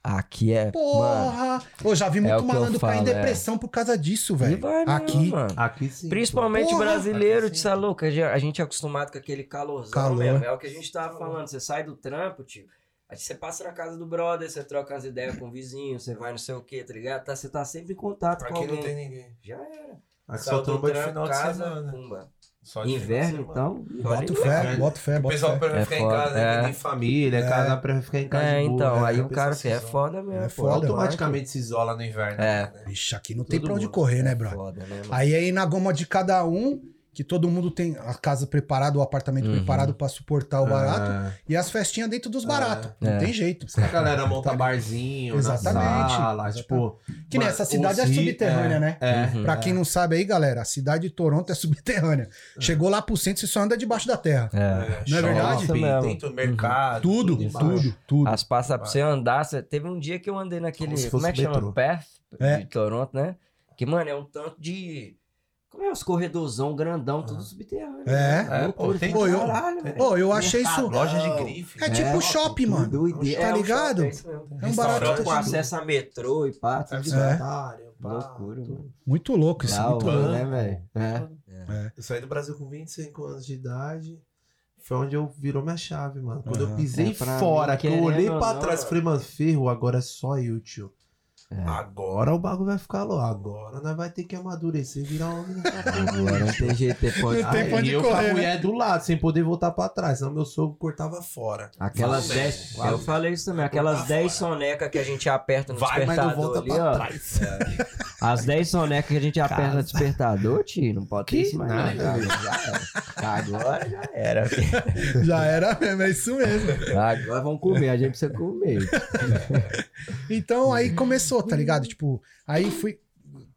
Aqui é. Mano, Porra! Eu já vi é muito eu malandro cair em é. depressão por causa disso, velho. Aqui. mano. Aqui sim. Principalmente Porra! brasileiro, Aqui de sim. é louco. A gente- é acostumado com aquele calorzão Calor. mesmo. É o que a gente tava falando. Você sai do trampo, tio. Aí você passa na casa do brother, você troca umas ideias com o vizinho, você vai não sei o que, tá ligado? Tá, você tá sempre em contato com Aqui alguém. não tem ninguém. Já era. Aqui só tromba de final de casa, semana. pumba. Só de Inverno, então. Bota fé, bota fé, O bota pessoal fé. prefere É ficar em foda, casa, é. né? Tem família, É. casa prefere ficar em casa. É, boa, então, né? aí o cara filho, é foda mesmo. É foda, Automaticamente se isola no inverno. É. né? Aqui não tem pra onde correr, né, É brother? foda, né? Aí aí na goma de cada um, que todo mundo tem a casa preparada, o apartamento Uhum. preparado pra suportar o barato, Ah, e as festinhas dentro dos baratos. Não É. tem jeito. a galera monta Tá barzinho, Exatamente, na sala, exatamente. tipo... Que nem mano, essa cidade é subterrânea, né? É. Uhum. Pra quem não sabe aí, galera, a cidade de Toronto é *laughs* subterrânea. Chegou lá pro centro, você só anda debaixo da terra. É. Não é verdade? Tem tudo, mercado. Tudo, embaixo. tudo, tudo. As passas pra você andar. Você... Teve um dia que eu andei naquele. Como Como, é que chama? Perth É. de Toronto, né? Que, mano, é um tanto de. Como é os corredorzão grandão, tudo subterrâneo. É. né? É, pô, tem Pô, eu- caralho, velho. Pô, eu achei isso. Loja de grife. É tipo shopping, mano. Doideira. Tá É, um ligado? é mesmo. É um Restaurante barato. Com acesso a metrô e pá, tudo de É. pá, Loucura, mano. Muito louco isso, Da muito louco. né, velho? É. Eu saí do Brasil com 25 anos de idade. Foi onde eu virou minha chave, mano. Quando eu pisei É, fora, que eu olhei pra trás, falei, mano, ferro, agora é só eu, tio. É. Agora o bagulho vai ficar louco. Agora nós vai ter que amadurecer e virar homem. *laughs* Agora não tem jeito, tem pode. Não tem pra onde eu com a né? mulher do lado, sem poder voltar pra trás. Senão meu sogro cortava fora. Aquelas Vai, 10. vai. Eu falei isso também. Aquelas Cortar 10 fora. sonecas que a gente aperta no Vai, mas não despertador volta ali, pra ó. trás. As 10 sonecas que a gente aperta no Casa. despertador, tio, não pode ter Que isso mais. nada, não, velho. já era. Agora já era. *laughs* Já era mesmo, é isso mesmo. Agora vamos comer, a gente precisa comer. *laughs* Então aí começou, tá ligado? Tipo, aí fui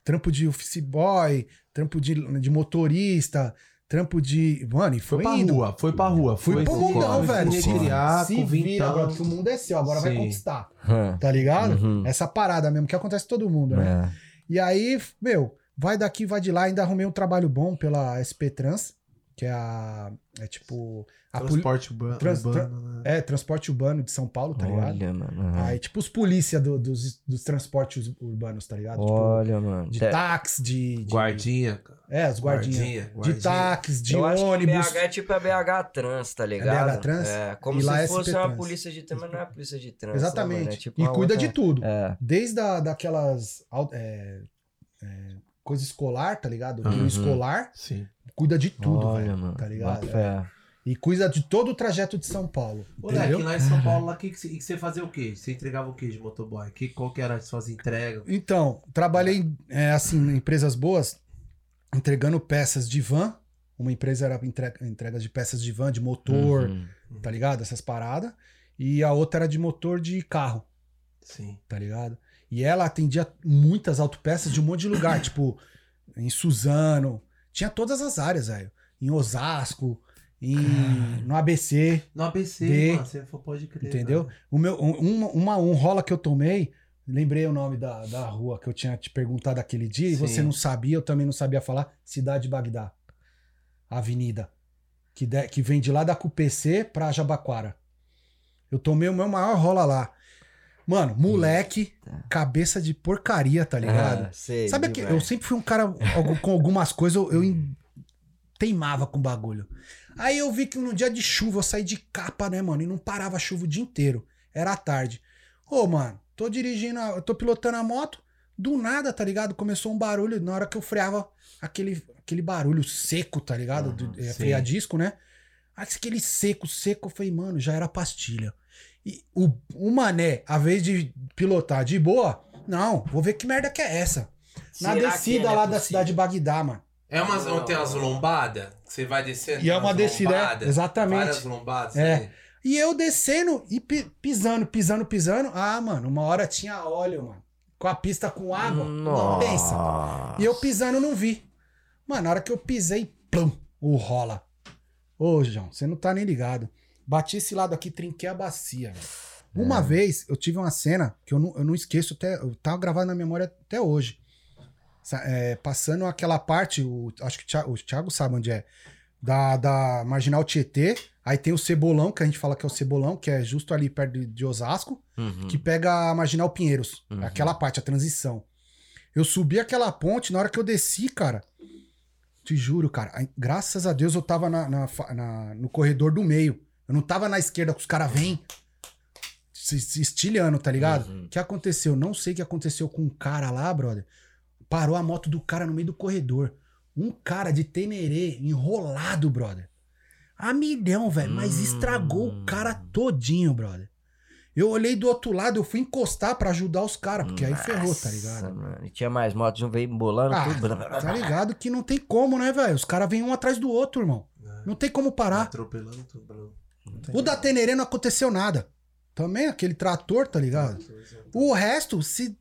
trampo de office boy, trampo de, de motorista, trampo de. Mano, e foi, Foi pra indo. rua, foi pra rua. Fui foi pro mundão, velho. Se recriar, se vira, brother, que o mundo é seu, agora vai Sim. conquistar. Hum. Tá ligado? Uhum. Essa parada mesmo, que acontece com todo mundo, né? É. E aí, meu, vai daqui, vai de lá, ainda arrumei um trabalho bom pela SP Trans, que é a. É tipo. A poli- Transporte urbano, Trans- urbano, né? é, transporte urbano de São Paulo, tá ligado? Olha, mano. uhum. Aí, tipo, os polícia do- dos, dos transportes urbanos, tá ligado? Tipo, Olha, mano. de Te- táxi, de, de- Guardinha, cara. É, os guardinhas. Guardinha, De guardinha. táxi, de eu acho que ônibus. BH é tipo a BH Trans, tá ligado? BH Trans? É, como E se é fosse SP uma Trans. polícia de trânsito, mas não é a polícia de trânsito. Exatamente. né, mano? É tipo e cuida outra- de tudo. É. Desde a, daquelas. é, é, coisa escolar, tá ligado? Uhum. Escolar, Sim. cuida de tudo, Olha, velho. mano. Tá ligado? fé. E cuida de todo o trajeto de São Paulo. Ô, Entendeu? Leque, lá em São Paulo, lá, que, que, você, fazia o quê? Você entregava o quê de motoboy? Que, qual que era as suas entregas? Então, trabalhei é, assim em empresas boas, entregando peças de van. Uma empresa era entre- entrega de peças de van, de motor, Uhum. tá ligado? Essas paradas. E a outra era de motor de carro, Sim. tá ligado? E ela atendia muitas autopeças de um monte de lugar, *coughs* tipo em Suzano. Tinha todas as áreas, velho. Em Osasco, em, no ABC, No ABC, De- mano, você for- pode crer. entendeu? O meu, um, uma, um rola que eu tomei, lembrei o nome da, da rua que eu tinha te perguntado aquele dia e Sim. você não sabia, eu também não sabia falar. Cidade de Bagdá. Avenida. Que, de- que vem de lá da CUPC pra Jabaquara. Eu tomei o meu maior rola lá. Mano, moleque, cabeça de porcaria, tá ligado? Ah, sei, Sabe que eu sempre fui um cara com algumas coisas, eu, eu em- teimava com bagulho. Aí eu vi que no dia de chuva eu saí de capa, né, mano? E não parava a chuva o dia inteiro. Era tarde. Ô, mano, tô dirigindo, a- tô pilotando a moto, do nada, tá ligado? Começou um barulho, na hora que eu freava, aquele, aquele barulho seco, tá ligado? Uhum, Do- é, freia disco, né? Aquele seco, seco, eu falei, mano, já era pastilha. E o, o mané, a vez de pilotar de boa, não, vou ver que merda que é essa. Na Será descida não é lá da possível? cidade de Bagdá, mano. É umas, onde tem umas lombadas, que você vai descendo. E é uma descida, é, lombadas, exatamente. Várias lombadas. É. aí. E eu descendo e pi- pisando, pisando, pisando. Ah, mano, uma hora tinha óleo, mano. Com a pista com água. Não pensa. E eu pisando não vi. Mano, na hora que eu pisei, plum, o rola. Ô, João, você não tá nem ligado. Bati esse lado aqui, trinquei a bacia, velho. Uma vez eu tive uma cena que eu não, eu não esqueço até. Eu tava gravado na memória até hoje. É, passando aquela parte, o, acho que o Thiago, o Thiago sabe onde é. Da, da Marginal Tietê. Aí tem o Cebolão, que a gente fala que é o Cebolão, que é justo ali perto de, de Osasco Uhum. que pega a Marginal Pinheiros. Uhum. Aquela parte, a transição. Eu subi aquela ponte, na hora que eu desci, cara. Te juro, cara. Graças a Deus eu tava na, na na- no corredor do meio. Eu não tava na esquerda, que os caras vêm se, se estilhando, tá ligado? O Uhum. que aconteceu? Não sei o que aconteceu com um cara lá, brother. Parou a moto do cara no meio do corredor. Um cara de Tenerê enrolado, brother. A milhão, velho. Mas estragou o cara todinho, brother. Eu olhei do outro lado, eu fui encostar pra ajudar os caras, porque aí ferrou, tá ligado? Nossa, mano. E tinha mais motos, um veio embolando Ah, tudo. tá ligado que não tem como, né, velho? Os caras vêm um atrás do outro, irmão. Não tem como parar. Atropelando, atropelando. O da Tenerê não aconteceu nada. Também aquele trator, tá ligado? O resto, se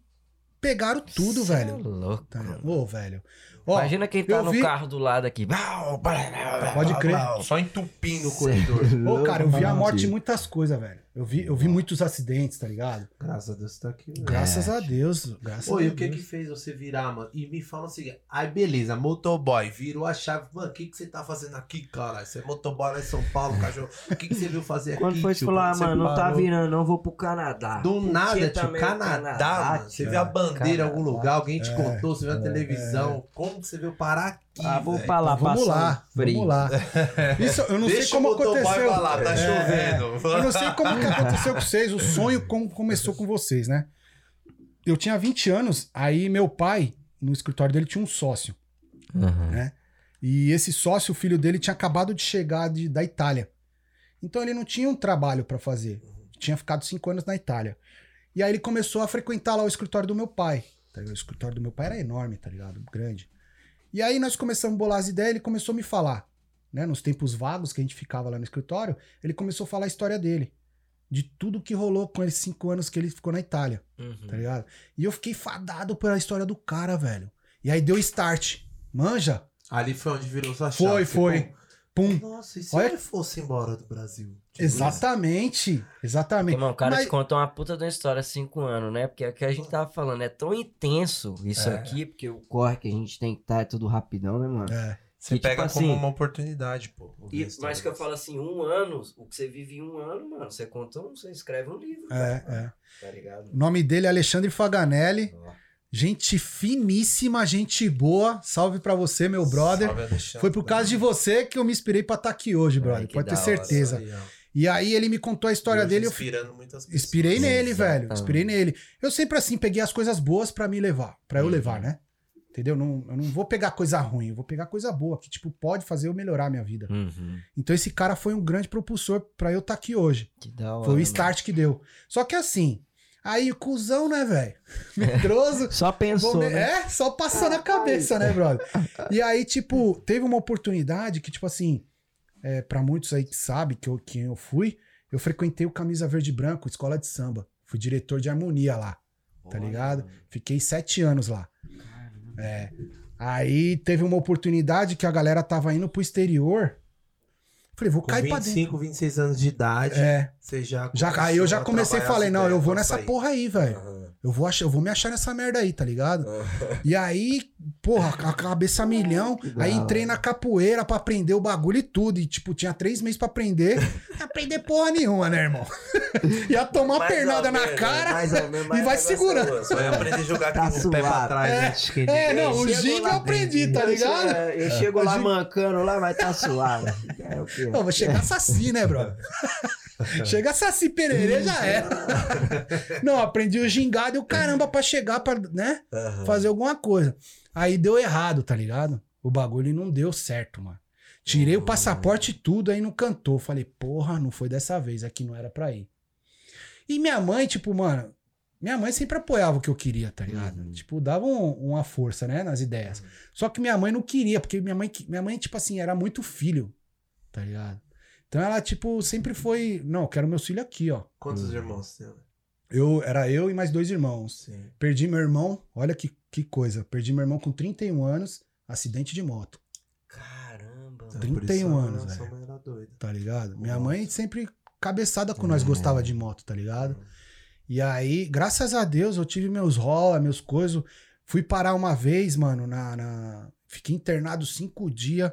pegaram tudo, Cê velho. É louco, Tá, mano. Ô, velho. Ó, Imagina quem tá no vi- carro do lado aqui. Pode crer. Só entupindo o corredor. Ô, cara, eu vi a morte de tio. muitas coisas, velho. Eu vi, eu vi muitos acidentes, tá ligado? Graças a Deus você tá aqui. né? Graças a Deus. Graças Oi, a o que Deus. que fez você virar, mano? E me fala o seguinte, aí beleza, motoboy, virou a chave, mano, o que que você tá fazendo aqui, cara? Você é motoboy lá em São Paulo, cachorro, o que que você veio fazer *laughs* Quando aqui, foi tio? falar, Quando mano, não tá virando, não vou pro Canadá. Do nada, tio, o Canadá, mano. Você tio? viu a bandeira em algum Canadá. lugar, alguém te É, contou, você viu na é, televisão. Como que você veio parar aqui, Ah, vou pra lá, Então, vamos lá, frio. vamos lá. *laughs* Isso, eu não Deixa sei como aconteceu. falar, tá É, chovendo. Eu não sei como que aconteceu com vocês, o sonho como começou com vocês, né? Eu tinha 20 anos, aí meu pai, no escritório dele, tinha um sócio. Uhum. né? E esse sócio, o filho dele, tinha acabado de chegar de, da Itália. Então ele não tinha um trabalho pra fazer. Tinha ficado cinco anos na Itália. E aí ele começou a frequentar lá o escritório do meu pai. tá? O escritório do meu pai era enorme, tá ligado? Grande. E aí nós começamos a bolar as ideias, ele começou a me falar. Né? Nos tempos vagos que a gente ficava lá no escritório, ele começou a falar a história dele. De tudo que rolou com esses cinco anos que ele ficou na Itália Uhum. tá ligado? E eu fiquei fadado pela história do cara, velho. E aí deu start. Manja? Ali foi onde virou sua chave. Foi, foi. Pum. Nossa, e se Olha- ele fosse embora do Brasil? Tipo, Exatamente. Exatamente. Irmão, o cara Mas- te contou uma puta de uma história há cinco anos, né? Porque é o que a gente tava falando, é tão intenso isso É. aqui, porque o corre que a gente tem que estar é tudo rapidão, né, mano? É. Você E, tipo pega assim, como uma oportunidade, pô. E, mas que eu falo assim, um ano, o que você vive em um ano, mano, você conta, um- você escreve um livro, É, cara, é. tá ligado? O nome dele é Alexandre Faganelli. Ó. Gente finíssima, gente boa. Salve pra você, meu brother. Salve, Alexandre. Foi por causa de você que eu me inspirei pra estar aqui hoje, brother. Pode ter hora, certeza. E aí ele me contou a história Hoje dele. Eu Inspirando muitas pessoas. Inspirei nele, Exatamente. velho. Inspirei nele. Eu sempre assim peguei as coisas boas pra me levar, Pra eu Uhum. levar, né? Entendeu? Não, eu não vou pegar coisa ruim, eu vou pegar coisa boa que tipo pode fazer eu melhorar a minha vida. Uhum. Então esse cara foi um grande propulsor pra eu estar aqui hoje. Que da hora. Foi o mano. start que deu. Só que assim, aí o cuzão, né, velho? *laughs* Medroso. Só pensou, né? É, só passando a cabeça, né, brother? E aí, tipo, teve uma oportunidade que, tipo assim, é, para muitos aí que sabem que eu, quem eu fui, eu frequentei o Camisa Verde e Branco, escola de samba. Fui diretor de harmonia lá, tá ligado? Fiquei sete anos lá. É. Aí teve uma oportunidade que a galera tava indo pro exterior. Falei, vou Com cair pra dentro. 25, 26 anos de idade, É. você já. Já, aí eu já comecei e falei, não, eu vou nessa sair. porra aí, velho. Aham. Eu vou, achar, eu vou me achar nessa merda aí, tá ligado? E aí, porra, a cabeça milhão. *laughs* da Aí entrei na capoeira pra aprender o bagulho e tudo. E, tipo, tinha três meses pra aprender. *laughs* Aprender porra nenhuma, né, irmão? *laughs* Ia tomar uma Mais pernada na menos, cara. mais ou menos, e vai negócio segurando. é Só ia aprender a jogar Tá aqui com o pé pra trás É. que ele. É, não, o lá eu aprendi, tá ligado? Eu, eu chego lá mancando lá, mas tá suave. É o Eu vou chegar saci, né, brother? *laughs* Chega saci pererê, já era. Não, aprendi o gingado e o caramba pra chegar pra, né? Aham. fazer alguma coisa. Aí deu errado, tá ligado? O bagulho não deu certo, mano. Tirei o passaporte e tudo, aí não cantou. Falei, porra, não foi dessa vez, aqui não era pra ir. E minha mãe, tipo, mano, minha mãe sempre apoiava o que eu queria, tá ligado? Uhum. Tipo, dava um- uma força, né, nas ideias. Só que minha mãe não queria, porque minha mãe, minha mãe, tipo assim, era muito filho, tá ligado? Então ela, tipo, sempre foi, não, eu quero meu filho aqui, ó. Quantos irmãos você tem? Eu, era eu e mais dois irmãos. Sim. Perdi meu irmão, olha que, que coisa. Perdi meu irmão com 31 anos, acidente de moto, Caramba. Então, 31 por isso a- anos, sua velho. mãe era doida. tá ligado? Minha Nossa. mãe sempre cabeçada com nós É. gostava de moto, tá ligado? Uhum. E aí, graças a Deus, eu tive meus rola, meus coisos. Fui parar uma vez, mano, na. na- Fiquei internado cinco dias,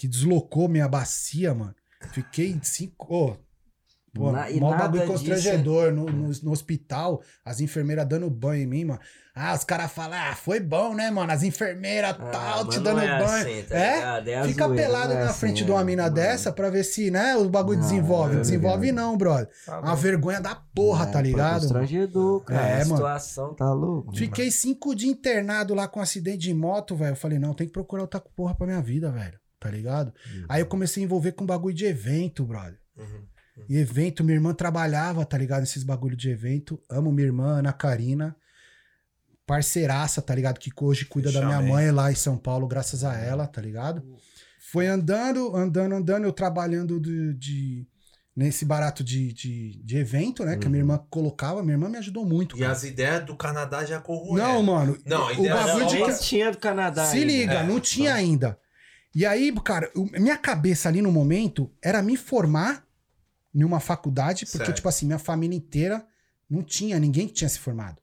que deslocou minha bacia, mano. Fiquei cinco. Ô, Pô, Na- mó bagulho disso- constrangedor no, no, no hospital, as enfermeiras dando banho em mim, mano. Ah, os caras falam, ah, foi bom, né, mano? As enfermeiras Ah, tal, te não dando é banho. assim, tá é? É Fica zoeira, pelado não é na assim, frente é, de uma mina mano. dessa pra ver se, né, o bagulho Não, desenvolve. é desenvolve não, brother. Tá Uma vergonha da porra, É, tá ligado? Constrangedor, cara. É, a mano. situação tá louco. Fiquei cinco dias internado lá com um acidente de moto, velho. Eu falei, não, tem que procurar outra porra pra minha vida, velho. Tá ligado? Uhum. Aí eu comecei a envolver com bagulho de evento, brother. Uhum. E evento, minha irmã trabalhava, tá ligado? Nesses bagulho de evento. Amo minha irmã, Ana Karina. Parceiraça, tá ligado? Que hoje cuida da minha mãe lá em São Paulo, graças a ela, tá ligado? Foi andando, andando, andando, eu trabalhando de, de- nesse barato de, de, de evento, né? Que a minha irmã colocava. Minha irmã me ajudou muito. E cara. as ideias do Canadá já corroeram. Não, mano. Não, a o ideia bagulho não, de. tinha do Canadá. Se ainda. liga, É, não tinha só. ainda. E aí, cara, o- minha cabeça ali no momento era me formar em uma faculdade, porque, Certo. tipo assim, minha família inteira não tinha ninguém que tinha se formado.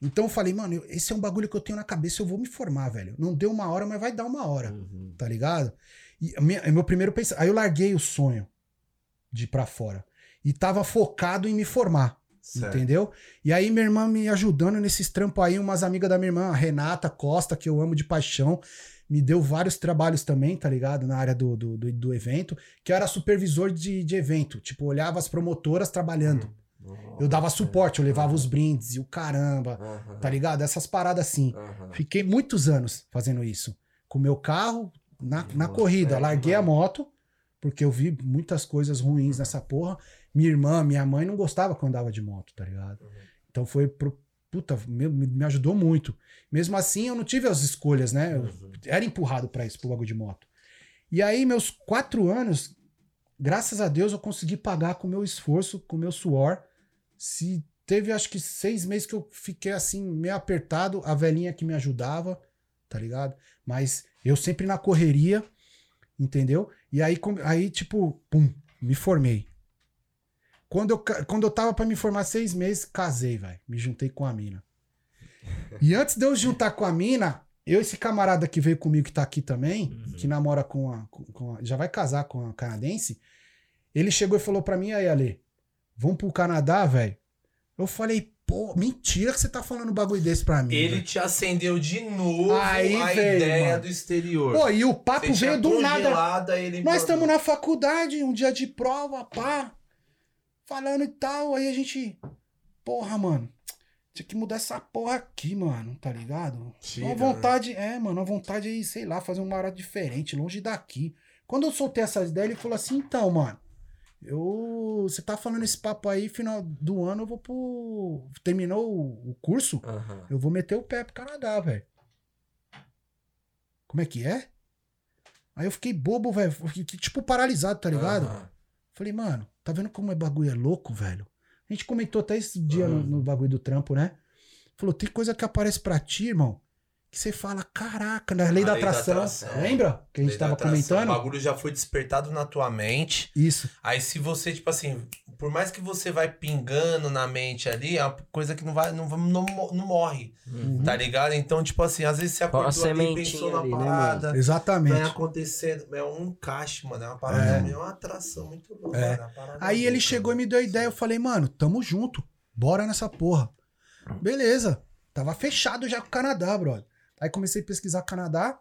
Então eu falei, mano, eu- esse é um bagulho que eu tenho na cabeça, eu vou me formar, velho. Não deu uma hora, mas vai dar uma hora, Uhum. tá ligado? E minha- meu primeiro pensamento. Aí eu larguei o sonho de ir pra fora. E tava focado em me formar. Certo. Entendeu? E aí, minha irmã me ajudando nesses trampos aí, umas amigas da minha irmã, a Renata Costa, que eu amo de paixão, me deu vários trabalhos também, tá ligado? Na área do, do, do, do evento, que eu era supervisor de, de evento. Tipo, olhava as promotoras trabalhando. Eu dava suporte, eu levava os brindes e o caramba, Aham. tá ligado? Essas paradas assim. Aham. Fiquei muitos anos fazendo isso. Com o meu carro na, na corrida. é, Larguei a moto, porque eu vi muitas coisas ruins nessa porra. Minha irmã, minha mãe não gostava que eu andava de moto, tá ligado? Uhum. Então foi pro. Puta, me, me ajudou muito. Mesmo assim, eu não tive as escolhas, né? Eu Uhum. era empurrado pra isso, pro bagulho de moto. E aí, meus quatro anos, graças a Deus, eu consegui pagar com o meu esforço, com o meu suor. Se teve, acho que seis meses que eu fiquei assim, meio apertado, a velhinha que me ajudava, tá ligado? Mas eu sempre na correria, entendeu? E aí, aí tipo, pum, me formei. Quando eu, quando eu tava pra me formar seis meses, casei, velho. Me juntei com a mina. E antes de eu juntar com a mina, eu, esse camarada que veio comigo, que tá aqui também, Uhum. que namora com a, com- com a- Já vai casar com a canadense. Ele chegou e falou pra mim, aí, Ale, vamos pro Canadá, velho? Eu falei, pô, mentira que você tá falando um bagulho desse pra mim. Ele velho." te acendeu de novo Aí a veio, ideia mano. do exterior. Pô, e o papo Você veio do nada. Nós estamos na faculdade, um dia de prova, pá. Falando e tal. Aí a gente. Porra, mano. Tinha que mudar essa porra aqui, mano, tá ligado? Tira, uma vontade, é, mano, uma vontade aí, sei lá, fazer uma hora diferente, longe daqui. Quando eu soltei essas ideias, ele falou assim: então, mano, eu. Você tá falando esse papo aí, final do ano eu vou pro. Terminou o, curso, eu vou meter o pé pro Canadá, velho. Como é que é? Aí eu fiquei bobo, velho. fiquei, Tipo, paralisado, tá ligado? Falei, mano, tá vendo como é bagulho é louco, velho? A gente comentou até esse dia no, Uhum. no bagulho do trampo, né? Falou, tem coisa que aparece pra ti, irmão, que você fala, caraca, na lei, A da, lei da atração, atração. Lembra? Que a gente Lei tava atração, comentando? O bagulho já foi despertado na tua mente. Isso. Aí se você, tipo assim, por mais que você vai pingando na mente ali, é uma coisa que não vai, não, não, não morre, Uhum. tá ligado? Então, tipo assim, às vezes você acordou ali, pensou na ali, né, parada, vem Exatamente. acontecendo, é um encaixe, mano, é uma parada, É. é, uma atração muito louca. É. né? Parada Aí ele louca, chegou e me deu a ideia. Eu falei, mano, tamo junto. Bora nessa porra. Beleza. Tava fechado já com o Canadá, brother. Aí comecei a pesquisar Canadá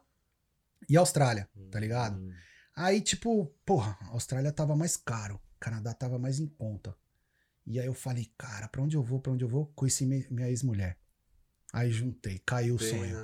e Austrália, tá ligado? Hum. Aí, tipo, porra, a Austrália tava mais caro. Canadá tava mais em conta. E aí eu falei, cara, pra onde eu vou, pra onde eu vou? Conheci mi- minha ex-mulher. Aí juntei, caiu o sonho.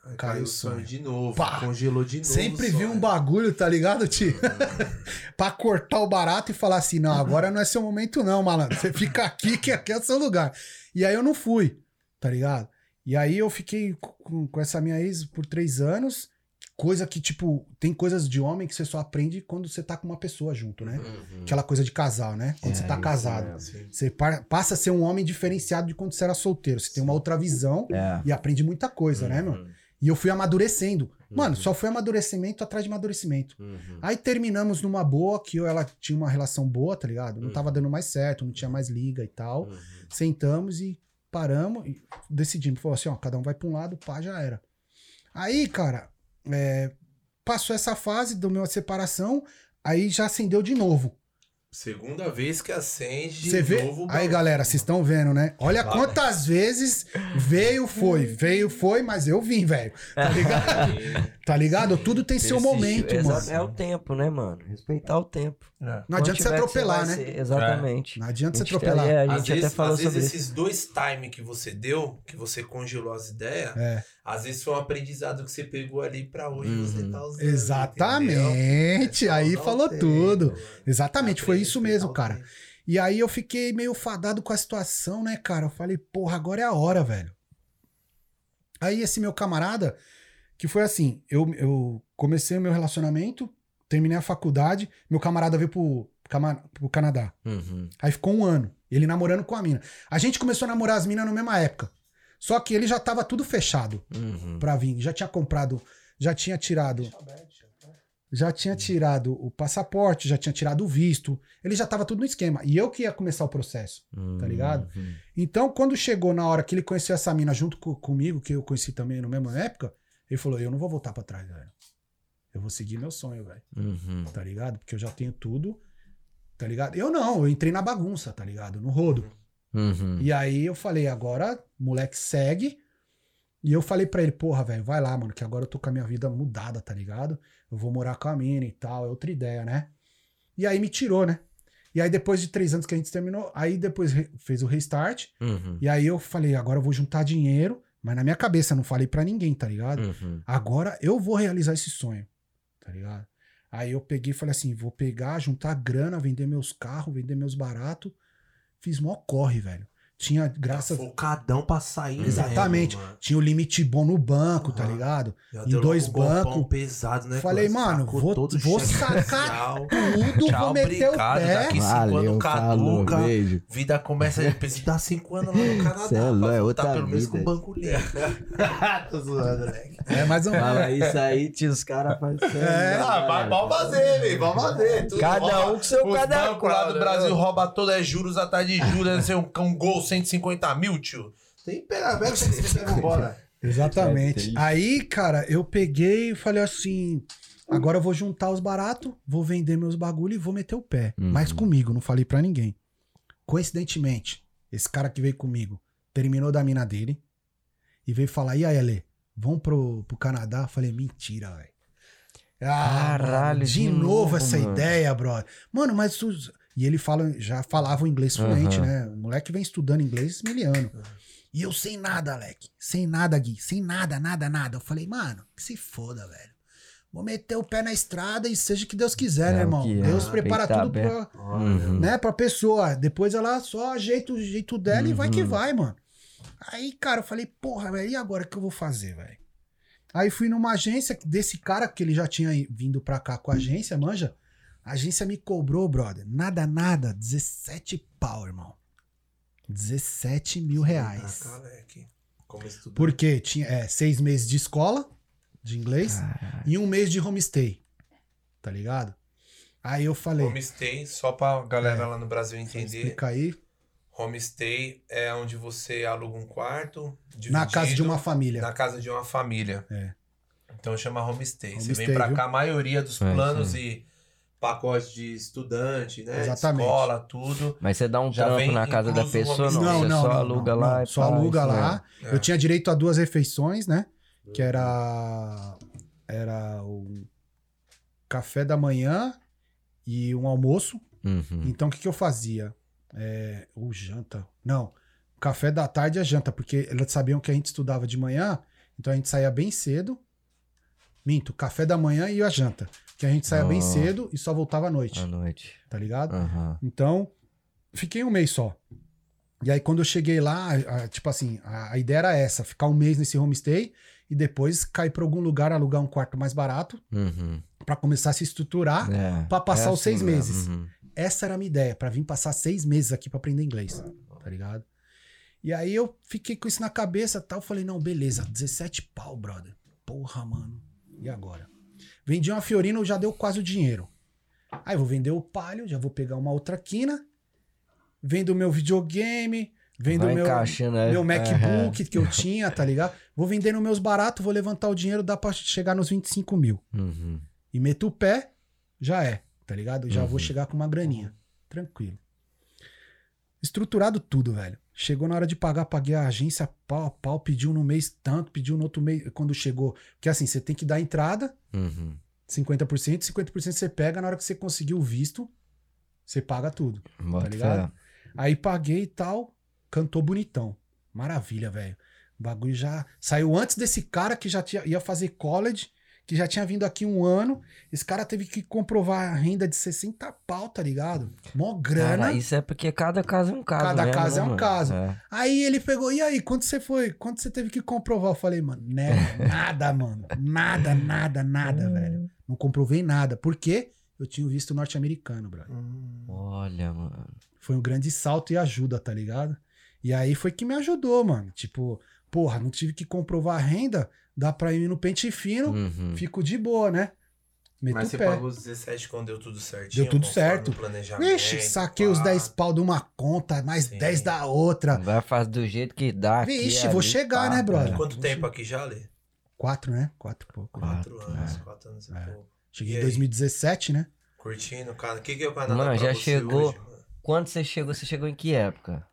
Caiu Caiu o sonho sonho. de novo, Pá! congelou de novo. Sempre vi um bagulho, tá ligado, tio? *laughs* pra cortar o barato e falar assim: não, agora não é seu momento, não, malandro. Você fica aqui, que aqui é seu lugar. E aí eu não fui, tá ligado? E aí eu fiquei com, com essa minha ex por três anos. Coisa que, tipo, tem coisas de homem que você só aprende quando você tá com uma pessoa junto, né? Uhum. Aquela coisa de casal, né? Quando É, você tá casado. Sim. Você pa- passa a ser um homem diferenciado de quando você era solteiro. Você tem uma outra visão É. e aprende muita coisa, né, meu? Uhum. E eu fui amadurecendo. Mano, Uhum. só foi amadurecimento atrás de amadurecimento. Uhum. Aí terminamos numa boa, que eu e ela tinha uma relação boa, tá ligado? Não Uhum. tava dando mais certo, não tinha mais liga e tal. Uhum. Sentamos e paramos e decidimos. Falou assim, ó, cada um vai pra um lado, pá, já era. Aí, cara, é, passou essa fase do meu separação, aí já acendeu de novo. Segunda vez que acende Você vê? novo Aí, galera, vocês estão vendo, né? Olha quantas vezes veio, foi. *laughs* Veio, foi, mas eu vim, velho. Tá ligado? *laughs* tá ligado? Tudo tem seu Persistiu. momento, Exa- mano. É o tempo, né, mano? Respeitar o tempo. É. Não Quando adianta você que atropelar, né? ser- Exatamente. Não adianta você gente atropelar. é, a Às gente até vezes, falou às vezes sobre isso. esses dois time que você deu, que você congelou as ideias, É. às vezes foi um aprendizado que você pegou ali pra hoje Uhum. você tá usando. Exatamente. entendeu? É Aí falou tempo, tudo. mano. Exatamente, foi isso mesmo, cara. tempo. E aí eu fiquei meio fadado com a situação, né, cara? Eu falei, porra, agora é a hora, velho. Aí esse meu camarada, que foi assim, eu, eu comecei o meu relacionamento, terminei a faculdade, meu camarada veio pro, pro Canadá. Uhum. Aí ficou um ano, ele namorando com a mina. A gente começou a namorar as minas na mesma época. Só que ele já tava tudo fechado Uhum. pra vir. Já tinha comprado, já tinha tirado já tinha tirado o passaporte, já tinha tirado o visto, ele já tava tudo no esquema. E eu que ia começar o processo. Tá ligado? Uhum. Então, quando chegou na hora que ele conheceu essa mina junto co- comigo, que eu conheci também na mesma época, ele falou: Eu não vou voltar pra trás, velho. Eu vou seguir meu sonho, velho. Uhum. Tá ligado? Porque eu já tenho tudo. Tá ligado? Eu não, eu entrei na bagunça, tá ligado? No rodo. Uhum. E aí eu falei, agora, moleque, segue. E eu falei pra ele, porra, velho, vai lá, mano, que agora eu tô com a minha vida mudada, tá ligado? Eu vou morar com a mina e tal, é outra ideia, né? E aí me tirou, né? E aí depois de três anos que a gente terminou, aí depois fez o restart. Uhum. E aí eu falei, agora eu vou juntar dinheiro, mas na minha cabeça, não falei pra ninguém, tá ligado? Uhum. Agora eu vou realizar esse sonho, tá ligado? Aí eu peguei e falei assim, vou pegar, juntar grana, vender meus carros, vender meus baratos. Fiz mó corre, velho. Tinha, graças... Focadão pra sair. Exatamente. mesmo. Tinha o limite bom no banco, tá Aham. ligado? Já Em dois um bancos. pesado, né? Falei, mano, vou- todo o vou sacar. Tudo, Tchau, vou meter o obrigado. pé. Daqui cinco Valeu, anos falou, caduca. beijo. Vida começa a preciso dar cinco anos lá no Canadá. Cê é louco, pra é voltar outra pelo menos com o banco livre. *laughs* Tô zoando, né? É, mais um... Fala isso aí, tio, os caras *laughs* fazem. É, Ah, mas pode fazer, velho. Pode fazer. Cada um com seu cada bancos lá qual, do né? Brasil rouba todo, é juros atrás de juros, é ser um, um gol 150 mil, tio. Tem que pegar, pega você que você pega embora. *laughs* Exatamente. É, Aí, cara, eu peguei e falei assim: agora eu vou juntar os baratos, vou vender meus bagulho e vou meter o pé. Uhum. Mas comigo, não falei pra ninguém. Coincidentemente, esse cara que veio comigo terminou da mina dele e veio falar: e aí, Ale, vamos pro, pro Canadá? Eu falei: mentira, velho. Ah, Caralho, de, de novo, novo, essa mano. ideia, brother. Mano, mas tu... E ele fala, já falava o inglês fluente, Aham. né? O moleque vem estudando inglês miliano. E eu sem nada, Alec. Sem nada, Gui. Sem nada, nada, nada. Eu falei, mano, que se foda, velho. Vou meter o pé na estrada e seja o que Deus quiser, É né, irmão? é. Deus prepara Peito tudo pra, Uhum. né, pra pessoa. Depois ela só ajeita o jeito dela e vai que Uhum. vai, mano. Aí, cara, eu falei, porra, velho, e agora o que eu vou fazer, velho? Aí fui numa agência desse cara, que ele já tinha vindo pra cá com a agência, manja. A agência me cobrou, brother. Nada, nada. 17 pau, irmão. 17 mil reais. Porque tinha é, seis meses de escola de inglês Caralho. e um mês de homestay. Tá ligado? Aí eu falei. Homestay, só pra galera lá no Brasil entender. Explica aí. Homestay é onde você aluga um quarto. Na casa de uma família. Na casa de uma família. É. Então chama homestay. você Homestay, vem pra viu? cá, a maioria dos É, planos e pacotes de estudante, né? Exatamente. Escola, tudo. Mas você dá um Já trampo na casa da pessoa, não? Não, você não, só não, aluga não, lá não, e Só aluga isso lá. É. Eu tinha direito a duas refeições, né? Que era. Era o café da manhã e um almoço. Uhum. Então o que, que eu fazia? É, ou janta. Não. Café da tarde é janta, porque eles sabiam que a gente estudava de manhã, então a gente saía bem cedo. Minto, café da manhã e a janta. Que a gente saía bem Ah. cedo e só voltava à noite, À noite. tá ligado? Aham. Então, fiquei um mês só. E aí, quando eu cheguei lá, a- a- tipo assim, a, a ideia era essa: ficar um mês nesse homestay e depois cair pra algum lugar, alugar um quarto mais barato Uhum. pra começar a se estruturar. É, Pra passar é os seis mesmo. meses. Uhum. Essa era a minha ideia, pra vir passar seis meses aqui pra aprender inglês, tá ligado? E aí eu fiquei com isso na cabeça e tal. Falei, não, beleza, 17 pau, brother. Porra, mano. E agora? Vendi uma Fiorino, já deu quase o dinheiro. Aí vou vender o Palio, já vou pegar uma outra quina. Vendo o meu videogame, vendo meu, aí. meu MacBook Aham. que eu tinha, tá ligado? Vou vendendo meus baratos, vou levantar o dinheiro, dá pra chegar nos 25 mil. Uhum. E meto o pé, já é, tá ligado? Já Uhum. vou chegar com uma graninha. Tranquilo. Estruturado tudo, velho. Chegou na hora de pagar, paguei a agência pau a pau, pediu no mês tanto, pediu no outro mês, quando chegou. Porque assim, você tem que dar entrada, Uhum. 50%, 50% você pega, na hora que você conseguir o visto, você paga tudo. Bota ligado? fé. Aí paguei e tal, cantou bonitão. Maravilha, velho. O bagulho já saiu antes desse cara que já tinha, ia fazer college, que já tinha vindo aqui um ano. Esse cara teve que comprovar a renda de 60 pau, tá ligado? Mó grana. Cara, isso é porque cada caso é um caso. Cada mesmo, caso né, é um mano? caso. É. Aí ele pegou, e aí, quando você foi? Quando você teve que comprovar? Eu falei, mano, né, *laughs* nada, mano. Nada, nada, nada, velho. Não comprovei nada. Por quê? Eu tinha o visto norte-americano, brother. Hum. Olha, mano. Foi um grande salto e ajuda, tá ligado? E aí foi que me ajudou, mano. Tipo, porra, não tive que comprovar a renda, dá pra ir no pente fino, Uhum. fico de boa, né? Meto Mas você pé. pagou os 17 quando deu tudo certinho? Deu tudo certo. Vixe, saquei os pá. 10 pau de uma conta, mais Sim. 10 da outra. Vai fazer do jeito que dá. aqui, Vixe, ali, vou chegar, pá, né, brother? é. Quanto tempo aqui já, Lê? Quatro, né? Quatro e pouco. Quatro. Quatro anos, é. quatro anos e É. pouco. Cheguei E em aí? 2017, né? Curtindo, cara. O que, que é o Canadá Mano, já chegou- hoje, mano? Quando você chegou, você chegou em que época?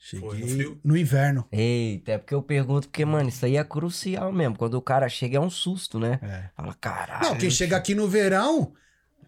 Foi no Cheguei frio? no inverno. Eita, é porque eu pergunto, porque, mano, isso aí é crucial mesmo. Quando o cara chega é um susto, né? É. Fala, caralho. Não, quem chega aqui no verão,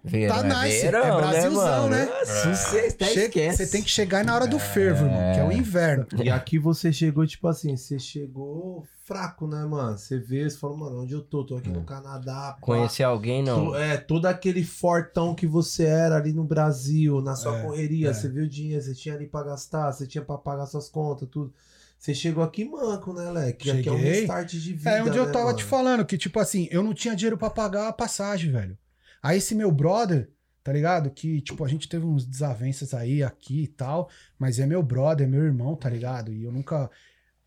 verão, tá é nice, verão, é Brasilzão, né? né? mano? Você até chega- esquece. você tem que chegar na hora do fervo, irmão, que é o inverno. E aqui você chegou, tipo assim, você chegou fraco, né, mano? Você vê, você fala, mano, onde eu tô? Tô aqui no Canadá. pá. Conhecer alguém, não. É, todo aquele fortão que você era ali no Brasil, na sua É, correria, é. você viu o dinheiro, você tinha ali pra gastar, você tinha pra pagar suas contas, tudo. Você chegou aqui manco, né, Leque? Aqui é um Cheguei. restart de vida. É onde eu né, tava mano? te falando, que tipo assim, eu não tinha dinheiro pra pagar a passagem, velho. Aí esse meu brother, tá ligado? Que tipo, a gente teve uns desavenças aí, aqui e tal, mas é meu brother, é meu irmão, tá ligado? E eu nunca.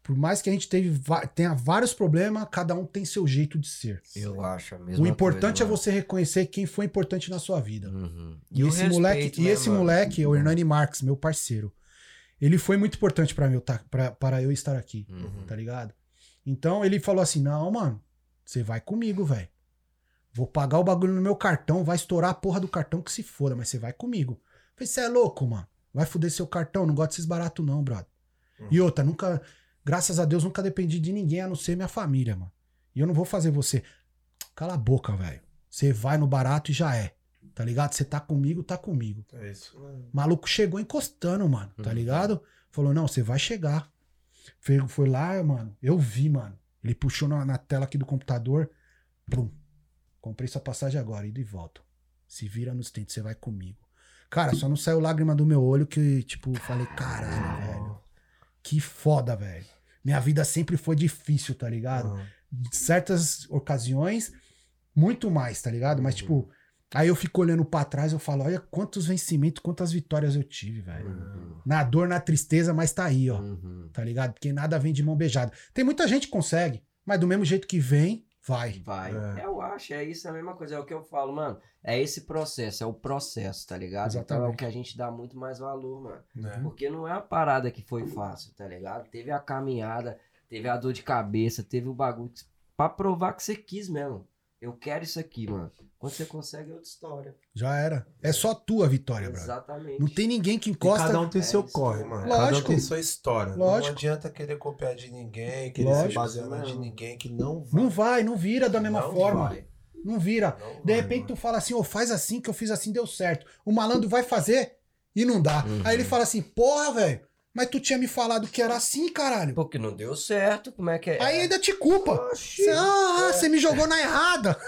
Por mais que a gente teve, tenha vários problemas, cada um tem seu jeito de ser. Eu acho a mesma o importante coisa, é você reconhecer quem foi importante na sua vida. Uhum. E, o esse respeito, moleque, e né, esse mano? moleque é o Hernani Marques, meu parceiro. Ele foi muito importante pra mim, tá, pra- para eu estar aqui, Uhum. tá ligado? Então ele falou assim: "Não, mano, você vai comigo, velho. Vou pagar o bagulho no meu cartão, vai estourar a porra do cartão que se foda, mas você vai comigo". Eu falei: "Você é louco, mano? Vai foder seu cartão, não gosto desses baratos não, brother". Uhum. E outra, nunca, graças a Deus, nunca dependi de ninguém a não ser minha família, mano. E eu não vou fazer você Cala a boca, velho. Você vai no barato e já é. Tá ligado? Você tá comigo, tá comigo. É isso. O maluco chegou encostando, mano. Tá Uhum. ligado? Falou, não, você vai chegar. Foi, foi lá, mano. Eu vi, mano. Ele puxou na, na tela aqui do computador. Plum. Comprei sua passagem agora, indo e volta. Se vira nos dentes, você vai comigo. Cara, só não saiu lágrima do meu olho que, tipo, falei, caralho, velho. Que foda, velho. Minha vida sempre foi difícil, tá ligado? Uhum. Certas ocasiões, muito mais, tá ligado? Mas, tipo, Aí eu fico olhando pra trás, eu falo, olha quantos vencimentos, quantas vitórias eu tive, velho. Uhum. Na dor, na tristeza, mas tá aí, ó. Uhum. Tá ligado? Porque nada vem de mão beijada. Tem muita gente que consegue, mas do mesmo jeito que vem, vai. Vai. É. Eu acho, é isso, é a mesma coisa. É o que eu falo, mano. É esse processo, é o processo, tá ligado? Então é o Exatamente. que a gente dá muito mais valor, mano. Né? Porque não é uma parada que foi fácil, tá ligado? Teve a caminhada, teve a dor de cabeça, teve o bagulho que- pra provar que você quis mesmo. Eu quero isso aqui, mano. Quando você consegue, é outra história. Já era. É só tua vitória, brother. Exatamente. Não tem ninguém que E encosta. cada um tem É seu isso. corre, mano. Cada um Lógico. tem sua história. Não Lógico. adianta querer copiar de ninguém, querer se Lógico. basear na de Não. ninguém, que não vai. Não vai, não vira da mesma Não forma. vai. Não vira. Não De vai, repente mano. tu fala assim, ô, faz assim que eu fiz assim, deu certo. O malandro vai fazer e não dá. Uhum. Aí ele fala assim, porra, velho, mas tu tinha me falado que era assim, caralho. Porque não deu certo, como é que é? Aí ainda te culpa. Oxi. Você, ah, você me jogou na errada.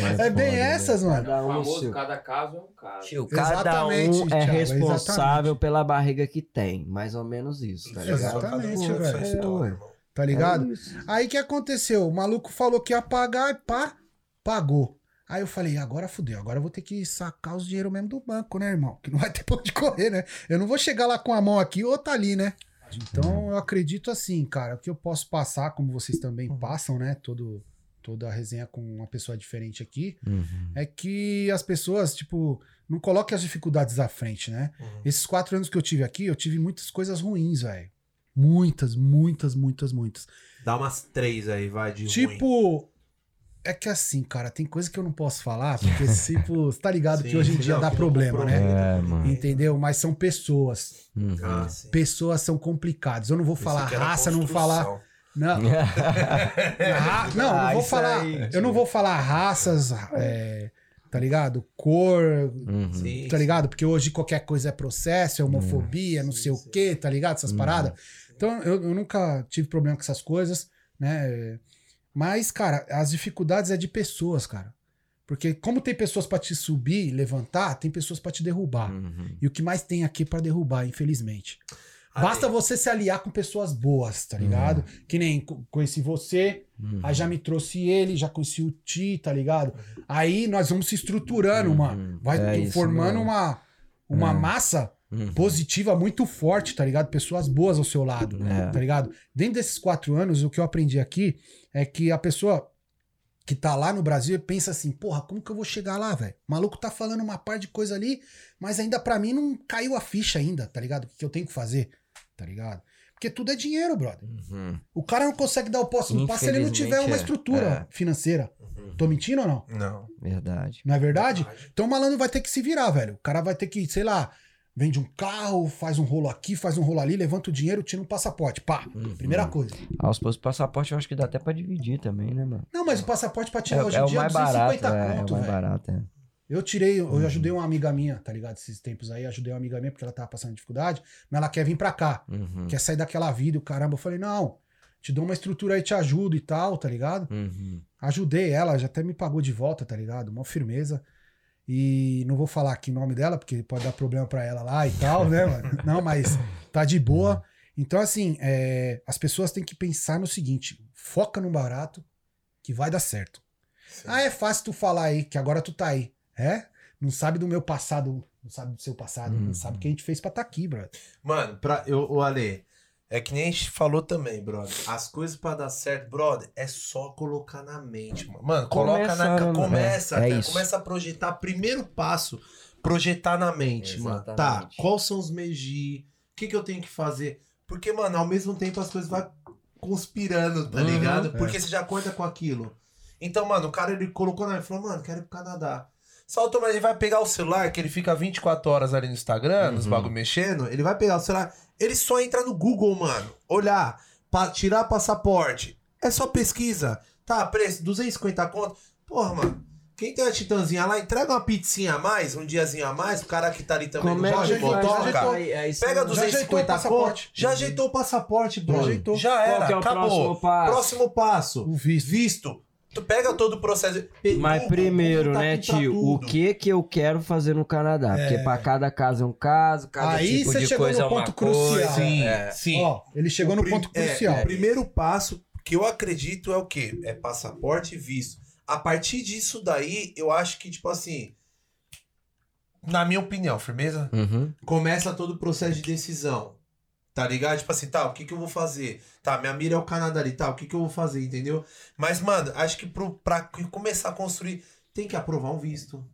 Mas *laughs* É bem foda, né? essas, mano. Cada um famoso, cada caso é um caso. Tio, cada Exatamente, um é Thiago, responsável exatamente. pela barriga que tem. Mais ou menos isso, tá ligado? Exatamente, velho. É, irmão. Tá ligado? É. Aí o que aconteceu? O maluco falou que ia pagar e pá, pagou. Aí eu falei, agora fudeu, agora eu vou ter que sacar os dinheiro mesmo do banco, né, irmão? Que não vai ter *laughs* pra onde correr, né? Eu não vou chegar lá com a mão aqui ou tá ali, né? Então eu acredito assim, cara, o que eu posso passar, como vocês também passam, né? Todo, toda a resenha com uma pessoa diferente aqui, Uhum. é que as pessoas, tipo, não coloquem as dificuldades à frente, né? Uhum. Esses quatro anos que eu tive aqui, eu tive muitas coisas ruins, velho. Muitas, muitas, muitas, muitas. Dá umas três aí, vai, de ruim. É que assim, cara, tem coisa que eu não posso falar, porque, *laughs* tipo, você tá ligado que Sim, hoje em sim, dia não, dá que problema, né? É. Entendeu? Mas são pessoas. Uhum. Ah, sim. Pessoas são complicadas. Eu não vou falar que raça, não vou falar. construção. Não, *laughs* ra- *laughs* não, não Ah, vou falar. aí, eu não vou falar raças, é, tá ligado? Cor, Uhum. Sim, tá ligado? Porque hoje qualquer coisa é processo, é homofobia, não sei o quê, tá ligado? Essas paradas. Então eu, eu nunca tive problema com essas coisas, né? Mas, cara, as dificuldades é de pessoas, cara. Porque como tem pessoas pra te subir, levantar, tem pessoas pra te derrubar. Uhum. E o que mais tem aqui pra derrubar, infelizmente. Basta Aí, você se aliar com pessoas boas, tá ligado? Que nem co- conheci você, Uhum. aí já me trouxe ele, já conheci o Ti, tá ligado? Aí nós vamos se estruturando, Uhum. mano. Vai É isso formando uma, uma É. massa Uhum. positiva muito forte, tá ligado? Pessoas boas ao seu lado, É. tá ligado? Dentro desses quatro anos, o que eu aprendi aqui é que a pessoa que tá lá no Brasil pensa assim, porra, como que eu vou chegar lá, velho? O maluco tá falando uma par de coisa ali, mas ainda pra mim não caiu a ficha ainda, tá ligado? O que eu tenho que fazer, tá ligado? Porque tudo é dinheiro, brother. Uhum. O cara não consegue dar o próximo passo se ele não tiver uma é. estrutura financeira. Uhum. Tô mentindo ou não? Não. Verdade. Não é verdade? Então o malandro vai ter que se virar, velho. O cara vai ter que, sei lá, vende um carro, faz um rolo aqui, faz um rolo ali, levanta o dinheiro, tira um passaporte. Pá. Uhum. Primeira coisa. Ah, os passaporte eu acho que dá até pra dividir também, né, mano? Não, mas o passaporte pra É, tirar hoje é em o dia é mais barato, 250 é, é conto, o mais velho. barato, é. Eu tirei, eu ajudei uma amiga minha, tá ligado? Esses tempos aí, ajudei uma amiga minha porque ela tava passando dificuldade, mas ela quer vir pra cá, Uhum. quer sair daquela vida, e o caramba. Eu falei, não, te dou uma estrutura aí, te ajudo e tal, tá ligado? Uhum. Ajudei ela, já até me pagou de volta, tá ligado? Uma firmeza. E não vou falar aqui o nome dela, porque pode dar problema pra ela lá e tal, né, mano? *laughs* Não, mas tá de boa. Então, assim, é, as pessoas têm que pensar no seguinte: foca no barato que vai dar certo. Sim. Ah, é fácil tu falar aí, que agora tu tá aí. É? Não sabe do meu passado, não sabe do seu passado, Uhum. não sabe o que a gente fez pra tá aqui, brother. Mano, pra, eu, o Ale, é que nem a gente falou também, brother. As coisas pra dar certo, brother, é só colocar na mente, mano. Mano, coloca na. Começa, é, é cara, começa a projetar. Primeiro passo, projetar na mente, mano. Tá, Exatamente. quais são os meios de ir? O que, que eu tenho que fazer? Porque, mano, ao mesmo tempo as coisas vão conspirando, tá Uhum, ligado? é. Porque você já conta com aquilo. Então, mano, o cara ele colocou na. Ele falou, mano, quero ir pro Canadá. Só automaticamente ele vai pegar o celular, que ele fica 24 horas ali no Instagram, nos Uhum. bagulho mexendo. Ele vai pegar o celular. Ele só entra no Google, mano. Olhar, pa- tirar passaporte. É só pesquisa. Tá, preço, 250 conto. Porra, mano. Quem tem a titãzinha lá, entrega uma pizzinha a mais, um diazinho a mais, o cara que tá ali também Como é no que É, é isso Pega mesmo. Já ajeitou o 250 passaporte. conto. Já ajeitou o passaporte, bro. Já ajeitou. Já Qual era, que é o acabou. próximo passo? Próximo passo. O visto. Visto. Tu pega todo o processo. Mas Google, primeiro, Google tá né, tio, o que que eu quero fazer no Canadá? Porque pra cada caso é um caso, cada Aí tipo você de chegou coisa no é uma ponto coisa. crucial. Sim, É. sim. Ó, ele chegou O no ponto é, crucial. o primeiro passo que eu acredito é o quê? É passaporte e visto. a partir disso daí, eu acho que, tipo assim. Na minha opinião, firmeza? Uhum. Começa todo o processo de decisão. Tá ligado? Tipo assim, tá, o que que eu vou fazer? Tá, minha mira é o Canadá ali, tá, o que que eu vou fazer, entendeu? Mas, mano, acho que pro, pra começar a construir, tem que aprovar um visto.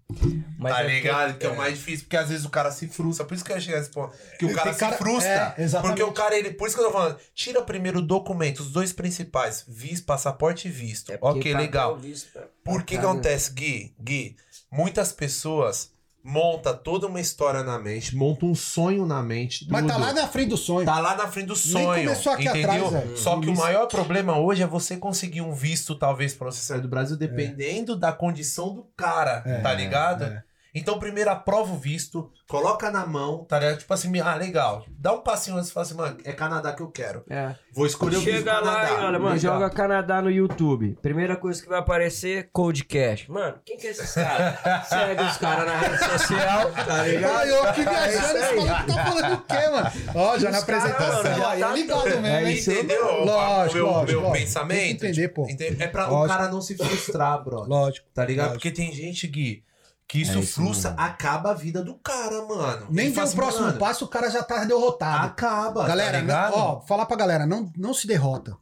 Mas tá é ligado? Que é. o é. mais difícil, porque às vezes o cara se frustra. Por isso que eu cheguei a esse ponto. Que o Tem cara se cara- frustra. é, exatamente. porque o cara, ele. Por isso que eu tô falando. Tira primeiro o documento, os dois principais: visto, passaporte e visto. É ok, legal. visto, pra- Por pra que que acontece, Gui? Gui, muitas pessoas montam toda uma história na mente, montam um sonho na mente. Mas tá tudo. lá na frente do sonho. Tá lá na frente do sonho. começou aqui entendeu? atrás, velho. Só que o maior problema hoje é você conseguir um visto, talvez, pra você sair do Brasil, dependendo da condição do cara, É, tá ligado? é. Então, primeiro aprova o visto, coloca na mão, tá ligado? Tipo assim, ah, legal. Dá um passinho antes e fala assim, mano, é Canadá que eu quero. É. Vou escolher o visto Chega lá Canadá. e olha, mano, joga Canadá no YouTube. Primeira coisa que vai aparecer, Codecast. Mano, quem que é esses caras? *laughs* Segue os caras na rede social, *laughs* tá ligado? Ah, eu viajando, É isso esse maluco tá falando o quê, mano? Ó, já na Os apresentação. mano, já Aí tá é ligado mesmo, É hein? Entendeu? Lógico, o meu, lógico, meu lógico. pensamento? Que entender, pô. Entende? É pra o Lógico. cara não se frustrar, bro. Lógico. Tá ligado? Lógico. Porque tem gente, Gui, que isso, É isso frustra, mesmo. acaba a vida do cara, mano. Nem deu fala o assim, próximo mano, passo, o cara já tá derrotado. Acaba, galera, tá não- ligado? ó, falar pra galera, não, não se derrota.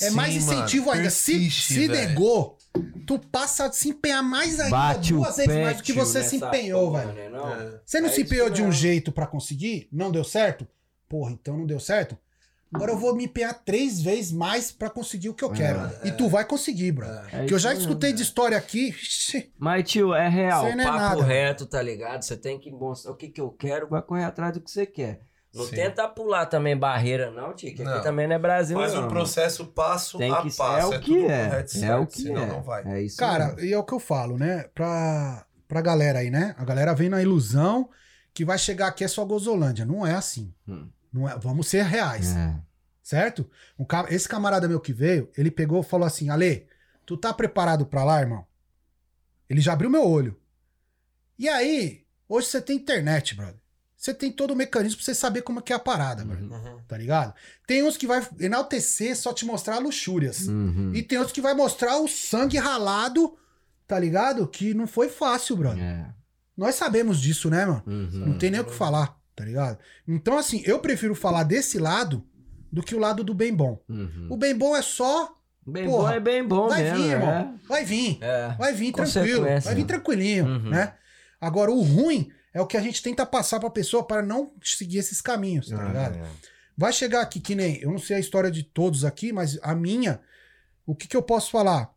É Sim, mais incentivo mano, ainda. Se, persiste, se velho. negou, tu passa a se empenhar mais ainda, Bate duas vezes mais do que você se empenhou, porra, velho. né, não? É. Você não É se empenhou de um jeito pra conseguir? Não deu certo? Porra, então não deu certo? Agora eu vou me empenhar três vezes mais pra conseguir o que eu quero. E tu vai conseguir, bro. É que eu já escutei de história aqui. Mas, tio, é real. É Papo nada. reto, tá ligado? Você tem que mostrar o que, que eu quero, vai correr atrás do que você quer. Não Sim. tenta pular também barreira, não, tio. Que Não. aqui também não é Brasil, Faz não. um processo passo Tem a que passo. É o que tudo é. correto, É certo, o que senão é. não vai. É isso Cara, mesmo. e é o que eu falo, né? Pra, pra galera aí, né? A galera vem na ilusão que vai chegar aqui é só Gozolândia. Não é assim. Hum. Não é, vamos ser reais. É. Certo? Um esse camarada meu que veio, ele pegou e falou assim: Ale, tu tá preparado pra lá, irmão? Ele já abriu meu olho. E aí, hoje você tem internet, brother. Você tem todo o mecanismo pra você saber como é que é a parada, brother. Uhum. Tá ligado? Tem uns que vai enaltecer, só te mostrar luxúrias. Uhum. E tem outros que vai mostrar o sangue ralado, tá ligado? Que não foi fácil, brother. É. Nós sabemos disso, né, mano? Uhum. Não tem nem o que falar, tá ligado? Então, assim, eu prefiro falar desse lado do que o lado do bem bom. Uhum. O bem bom é só. Bem Porra, bom é bem bom vai mesmo. vir, é. irmão. Vai vir. É. Vai vir tranquilo. Vai vir tranquilinho, Uhum. né? Agora, o ruim é o que a gente tenta passar pra pessoa para não seguir esses caminhos, tá Ah, ligado? É. Vai chegar aqui que nem. Eu não sei a história de todos aqui, mas a minha. O que, que eu posso falar?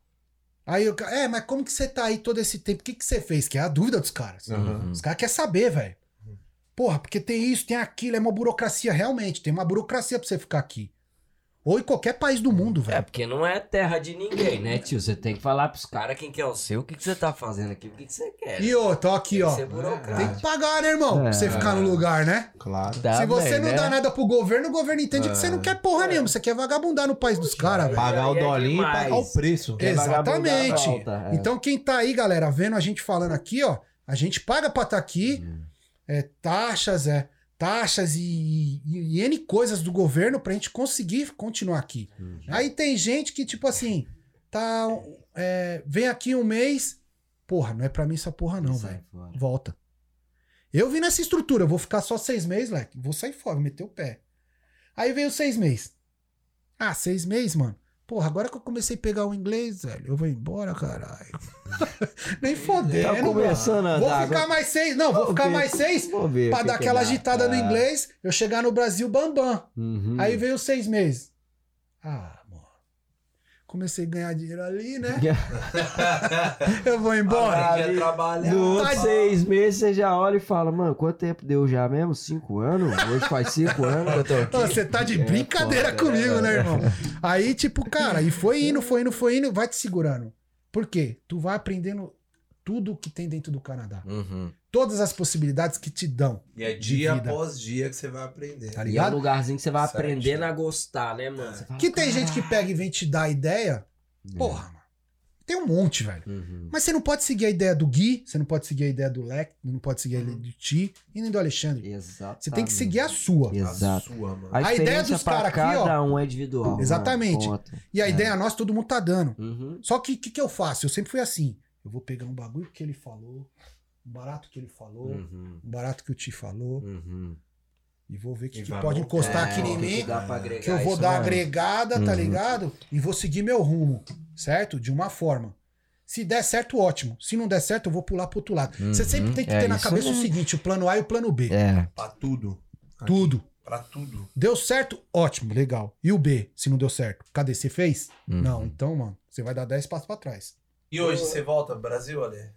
Aí eu. É, mas como que você tá aí todo esse tempo? O que, que você fez? Que é a dúvida dos caras. Uhum. Os caras querem saber, velho. Porra, porque tem isso, tem aquilo, é uma burocracia, realmente. Tem uma burocracia pra você ficar aqui. Ou em qualquer país do mundo, É, velho. porque não é terra de ninguém, né, tio? Você tem que falar pros caras quem que é o seu, o que, que você tá fazendo aqui, o que, que você quer. E ô, tô aqui, Tem que ó. burocrático. Tem que pagar, né, irmão? É. Pra você ficar no lugar, né? Claro. Tá Se você bem, não né? dá nada pro governo, o governo entende que você não quer porra nenhuma. Você quer vagabundar no país dos caras, velho. Pagar o é dolinho e pagar o preço. Exatamente. volta, é. Então, quem tá aí, galera, vendo a gente falando aqui, ó, a gente paga pra estar aqui, Hum. É, taxas, é, taxas e, e- e N coisas do governo pra gente conseguir continuar aqui. Uhum. Aí tem gente que, tipo assim, tá. é, vem aqui um mês. Porra, não é pra mim essa porra, não, velho. Volta. Eu vim nessa estrutura, vou ficar só seis meses, leque. Vou sair fora, vou meter o pé. Aí veio seis meses. Ah, seis meses, mano. Porra, agora que eu comecei a pegar o inglês, velho, eu vou embora, caralho. *laughs* Nem fodendo. Tá começando a. Vou ficar mais seis. Não, vou Vamos ficar ver. mais seis Vamos ver. pra dar que aquela agitada no inglês, eu chegar no Brasil bambam. Uhum. Aí veio seis meses. Ah. Comecei a ganhar dinheiro ali, né? *laughs* Eu vou embora. Aprendi a trabalhar. No outro Tá- seis meses você já olha e fala, mano, quanto tempo deu já mesmo? Cinco anos? Hoje faz cinco *laughs* anos que eu tô aqui. Você tá de É, brincadeira foda, comigo, é. né, irmão? *laughs* Aí, tipo, cara, e foi indo, foi indo, foi indo, vai te segurando. Por quê? Tu vai aprendendo tudo que tem dentro do Canadá. Uhum. Todas as possibilidades que te dão. E é de dia vida. após dia que você vai aprender. Tá E é um ligado? lugarzinho que você vai aprendendo a gostar, né, mano? Você fala, Que tem gente que pega e vem te dar ideia. Porra, mano. Tem um monte, velho. Uhum. Mas você não pode seguir a ideia do Gui, você não pode seguir a ideia do Leque, não pode seguir a ideia do Ti e nem do Alexandre. Exato. Você tem que seguir a sua. Exato. A sua, mano. A, A ideia dos pra cara aqui, cada ó. um é individual. Exatamente. mano. E a É. ideia nossa, todo mundo tá dando. Uhum. Só que o que, que eu faço? Eu sempre fui assim. Eu vou pegar um bagulho que ele falou, barato que ele falou, Uhum. um barato que o Ti falou, Uhum. e vou ver o que, que pode encostar É, aqui em o que mim. que que eu vou dar mesmo. agregada, tá Uhum. ligado? E vou seguir meu rumo, certo? De uma forma. Se der certo, ótimo. Se não der certo, eu vou pular pro outro lado. Você Uhum. sempre tem que É ter na cabeça o mesmo. seguinte: o plano A e o plano B. É. Pra tudo. Aqui. Tudo. Pra tudo. Deu certo? Ótimo, legal. E o B, se não deu certo? Cadê? Você fez? Uhum. Não, então, mano, você vai dar 10 passos pra trás. E hoje você volta pro Brasil, Ale?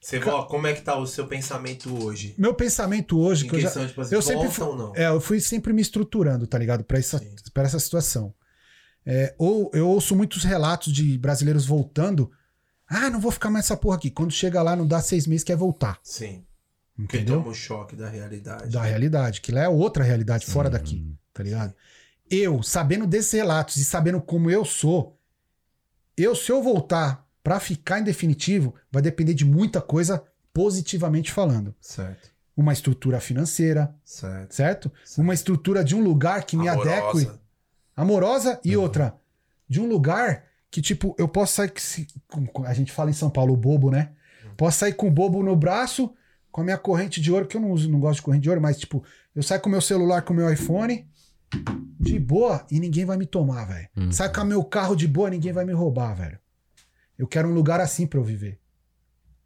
Você como é que tá o seu pensamento hoje? Meu pensamento hoje, Em que eu já. tipo assim, eu sempre fui- ou não? É, eu fui sempre me estruturando, tá ligado? Pra essa, Sim. pra essa situação. É, ou eu ouço muitos relatos de brasileiros voltando. Ah, não vou ficar mais essa porra aqui. Quando chega lá, não dá seis meses, quer voltar. Sim. Porque Entendeu? toma o choque da realidade. Da realidade, que lá é outra realidade fora daqui, tá ligado? Eu, sabendo desses relatos e sabendo como eu sou, eu, se eu voltar pra ficar em definitivo, vai depender de muita coisa positivamente falando. Certo. Uma estrutura financeira, Certo. certo? Uma estrutura de um lugar que me adeque Amorosa. amorosa e Uhum. outra de um lugar que tipo eu posso sair a gente fala em São Paulo o bobo né Uhum. posso sair com o bobo no braço com a minha corrente de ouro que eu não uso não gosto de corrente de ouro mas tipo eu saio com o meu celular com o meu iPhone de boa e ninguém vai me tomar velho Uhum. saio com o meu carro de boa ninguém vai me roubar velho eu quero um lugar assim pra eu viver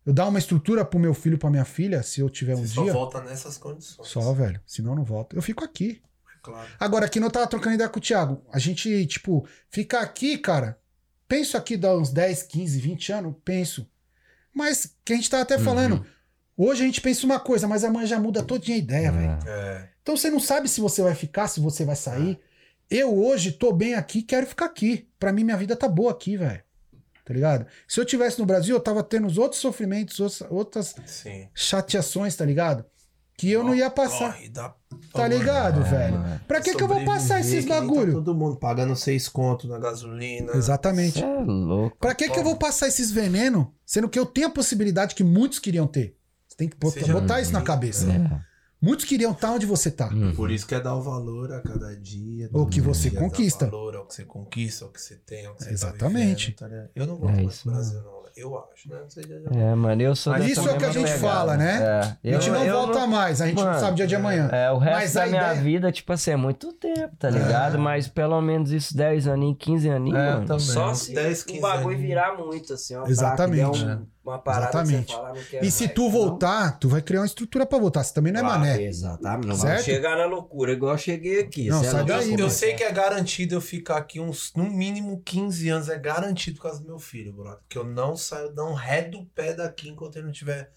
eu dar uma estrutura pro meu filho pra minha filha se eu tiver um Você só dia volta nessas condições. só velho senão eu não volto eu fico aqui Claro. Agora, aqui não tava trocando ideia com o Thiago. A gente, tipo, fica aqui, cara. Penso aqui dá uns 10, 15, 20 anos, penso. Mas que a gente tava até falando. Hoje a gente pensa uma coisa, mas amanhã já muda todinha a ideia, velho. É. Então você não sabe se você vai ficar, se você vai sair. Eu hoje tô bem aqui, quero ficar aqui. Pra mim, minha vida tá boa aqui, velho. Tá ligado? Se eu tivesse no Brasil, eu tava tendo os outros sofrimentos, outras- outras Sim. chateações, tá ligado? Que eu não ia passar. Corre da Tá ligado, É, velho? mano. Pra que que eu vou passar esses nem bagulho? Tá todo mundo pagando seis conto na gasolina. Exatamente. Cê é louco. Pra que, que eu vou passar esses venenos, sendo que eu tenho a possibilidade que muitos queriam ter? Você tem que botar, botar isso na cabeça. É. Muitos queriam estar onde você tá. Uhum. Por isso que é dar o valor a cada dia. O que você dia conquista. Dar valor ao que você conquista, ao que você tem, ao que você Exatamente. Tá vivendo, tá eu não gosto É do Brasil, não. Eu acho, né? Não sei de É, mano, eu sou Mas Isso é o que a gente pegada. fala, né? É. a gente Eu- não eu volta mais, a gente não Mano, sabe o dia de amanhã. É, o resto Mas da minha ideia- vida, tipo assim, é muito tempo, tá ligado? Mas pelo menos isso 10 aninhos, 15 aninhos, É, mano. também. Só se 10, o 15 bagulho aninhos. virar muito, assim, ó. Exatamente. Um- uma parada Exatamente. que você fala, não quero E se mais, tu não. voltar, tu vai criar uma estrutura pra voltar. Você também não é Claro, mané. Exatamente. Não Certo? vai chegar na loucura, igual eu cheguei aqui. Não, é sai daí, Eu, eu sei que é garantido eu ficar aqui uns, no mínimo 15 anos, é garantido por causa do meu filho, brother. Que eu não saio, não redo o pé daqui enquanto ele não tiver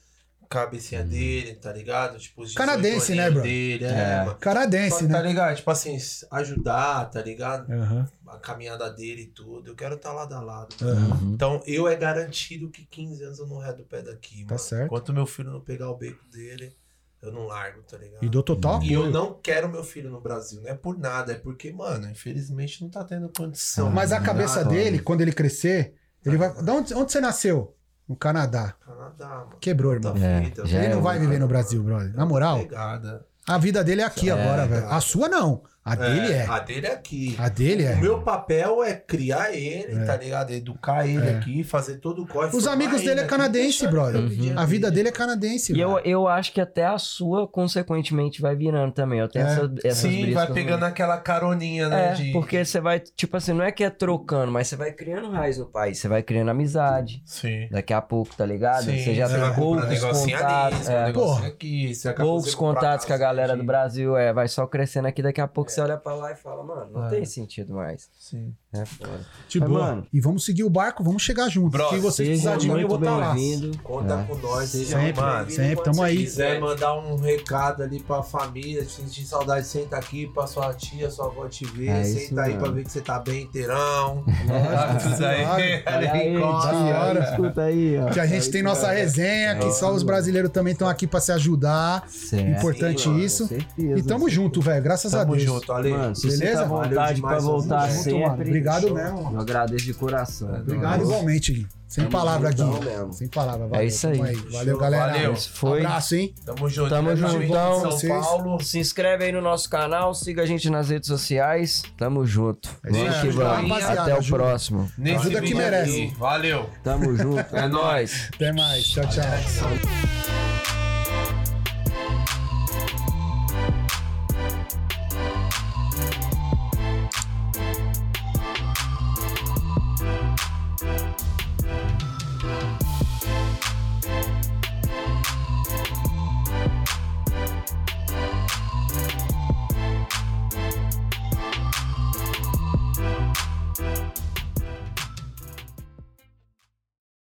cabecinha dele, tá ligado? Tipo, os 18 Canadense, né, bro? Dele, é, É. mano. Canadense, Tá né? ligado? Tipo assim, ajudar, tá ligado? Aham, A caminhada dele e tudo. Eu quero estar lado a lado. aham. Uhum. Então, eu é garantido que 15 anos eu não redo o pé daqui, Tá mano. certo. Enquanto meu filho não pegar o beco dele, eu não largo, tá ligado? E dou total E eu não quero meu filho no Brasil, não é por nada, é porque, mano, infelizmente não tá tendo condição. Mas a tá cabeça ligado? dele, quando ele crescer, ele vai. Da onde, onde você nasceu? No Canadá. Canadá, mano. Quebrou, irmão. É, já Ele é não vai viver no Brasil, brother. Na moral, Pegada. a vida dele é aqui É, agora, velho. A sua não. A dele é. A dele é aqui. A dele é. O meu papel é criar ele, É. tá ligado? Educar ele É. aqui, fazer todo o corre. Os amigos ele dele é canadense, brother. viver A vida dele é canadense, E eu, eu acho que até a sua, consequentemente, vai virando também. Eu tenho É. essa, essas Sim, vai com- pegando aquela caroninha, né? É, de... porque você vai, tipo assim, não é que é trocando, mas você vai criando raiz no país, você vai criando amizade. Sim. Daqui a pouco, tá ligado? Sim, você já tem poucos contatos. ali, é, um aqui, poucos contatos que a galera do. Brasil é, vai só crescendo aqui, daqui a pouco É. você olha pra lá e fala, mano, não É. tem sentido mais. Sim. É foda. De Mas, boa. mano, E vamos seguir o barco, vamos chegar junto. Bro, Se você Seja precisar de mim, eu vou estar lá. bem-vindo. Conta É. com nós, Seja Sempre, mano. sempre, tamo aí. quiser quiser. mandar um recado ali pra família, sentir saudade, senta aqui pra sua tia, sua avó te ver, É isso senta aí mesmo. pra ver que você tá bem inteirão. Lógico, Tudo aí, claro. *laughs* Olha aí, encosta. tio, hora. escuta aí, ó. Que a gente tem nossa resenha, que só os brasileiros também estão aqui pra se ajudar. Certo. Importante Sim, mano, isso. E tamo junto, velho. Graças a Tamo Deus. junto, Ale. Mano, se Beleza? tá à Valeu vontade demais, pra voltar tamo junto, sempre. Obrigado Show. mesmo. Eu agradeço de coração. Obrigado igualmente, Gui. Sem Tamo palavra, mesmo. Sem palavra, valeu. isso aí. tamo Valeu, Show, galera. valeu. Esse foi. Abraço, hein? Tamo junto. Tamo diretamente juntão. São Vocês- Paulo. Se inscreve aí no nosso canal, siga a gente nas redes sociais. Tamo junto. É isso aí, Até o ajuda. próximo. Nesse Ajuda que merece. aqui. Valeu. Tamo junto. *laughs* É nóis. Até mais. Tchau, tchau.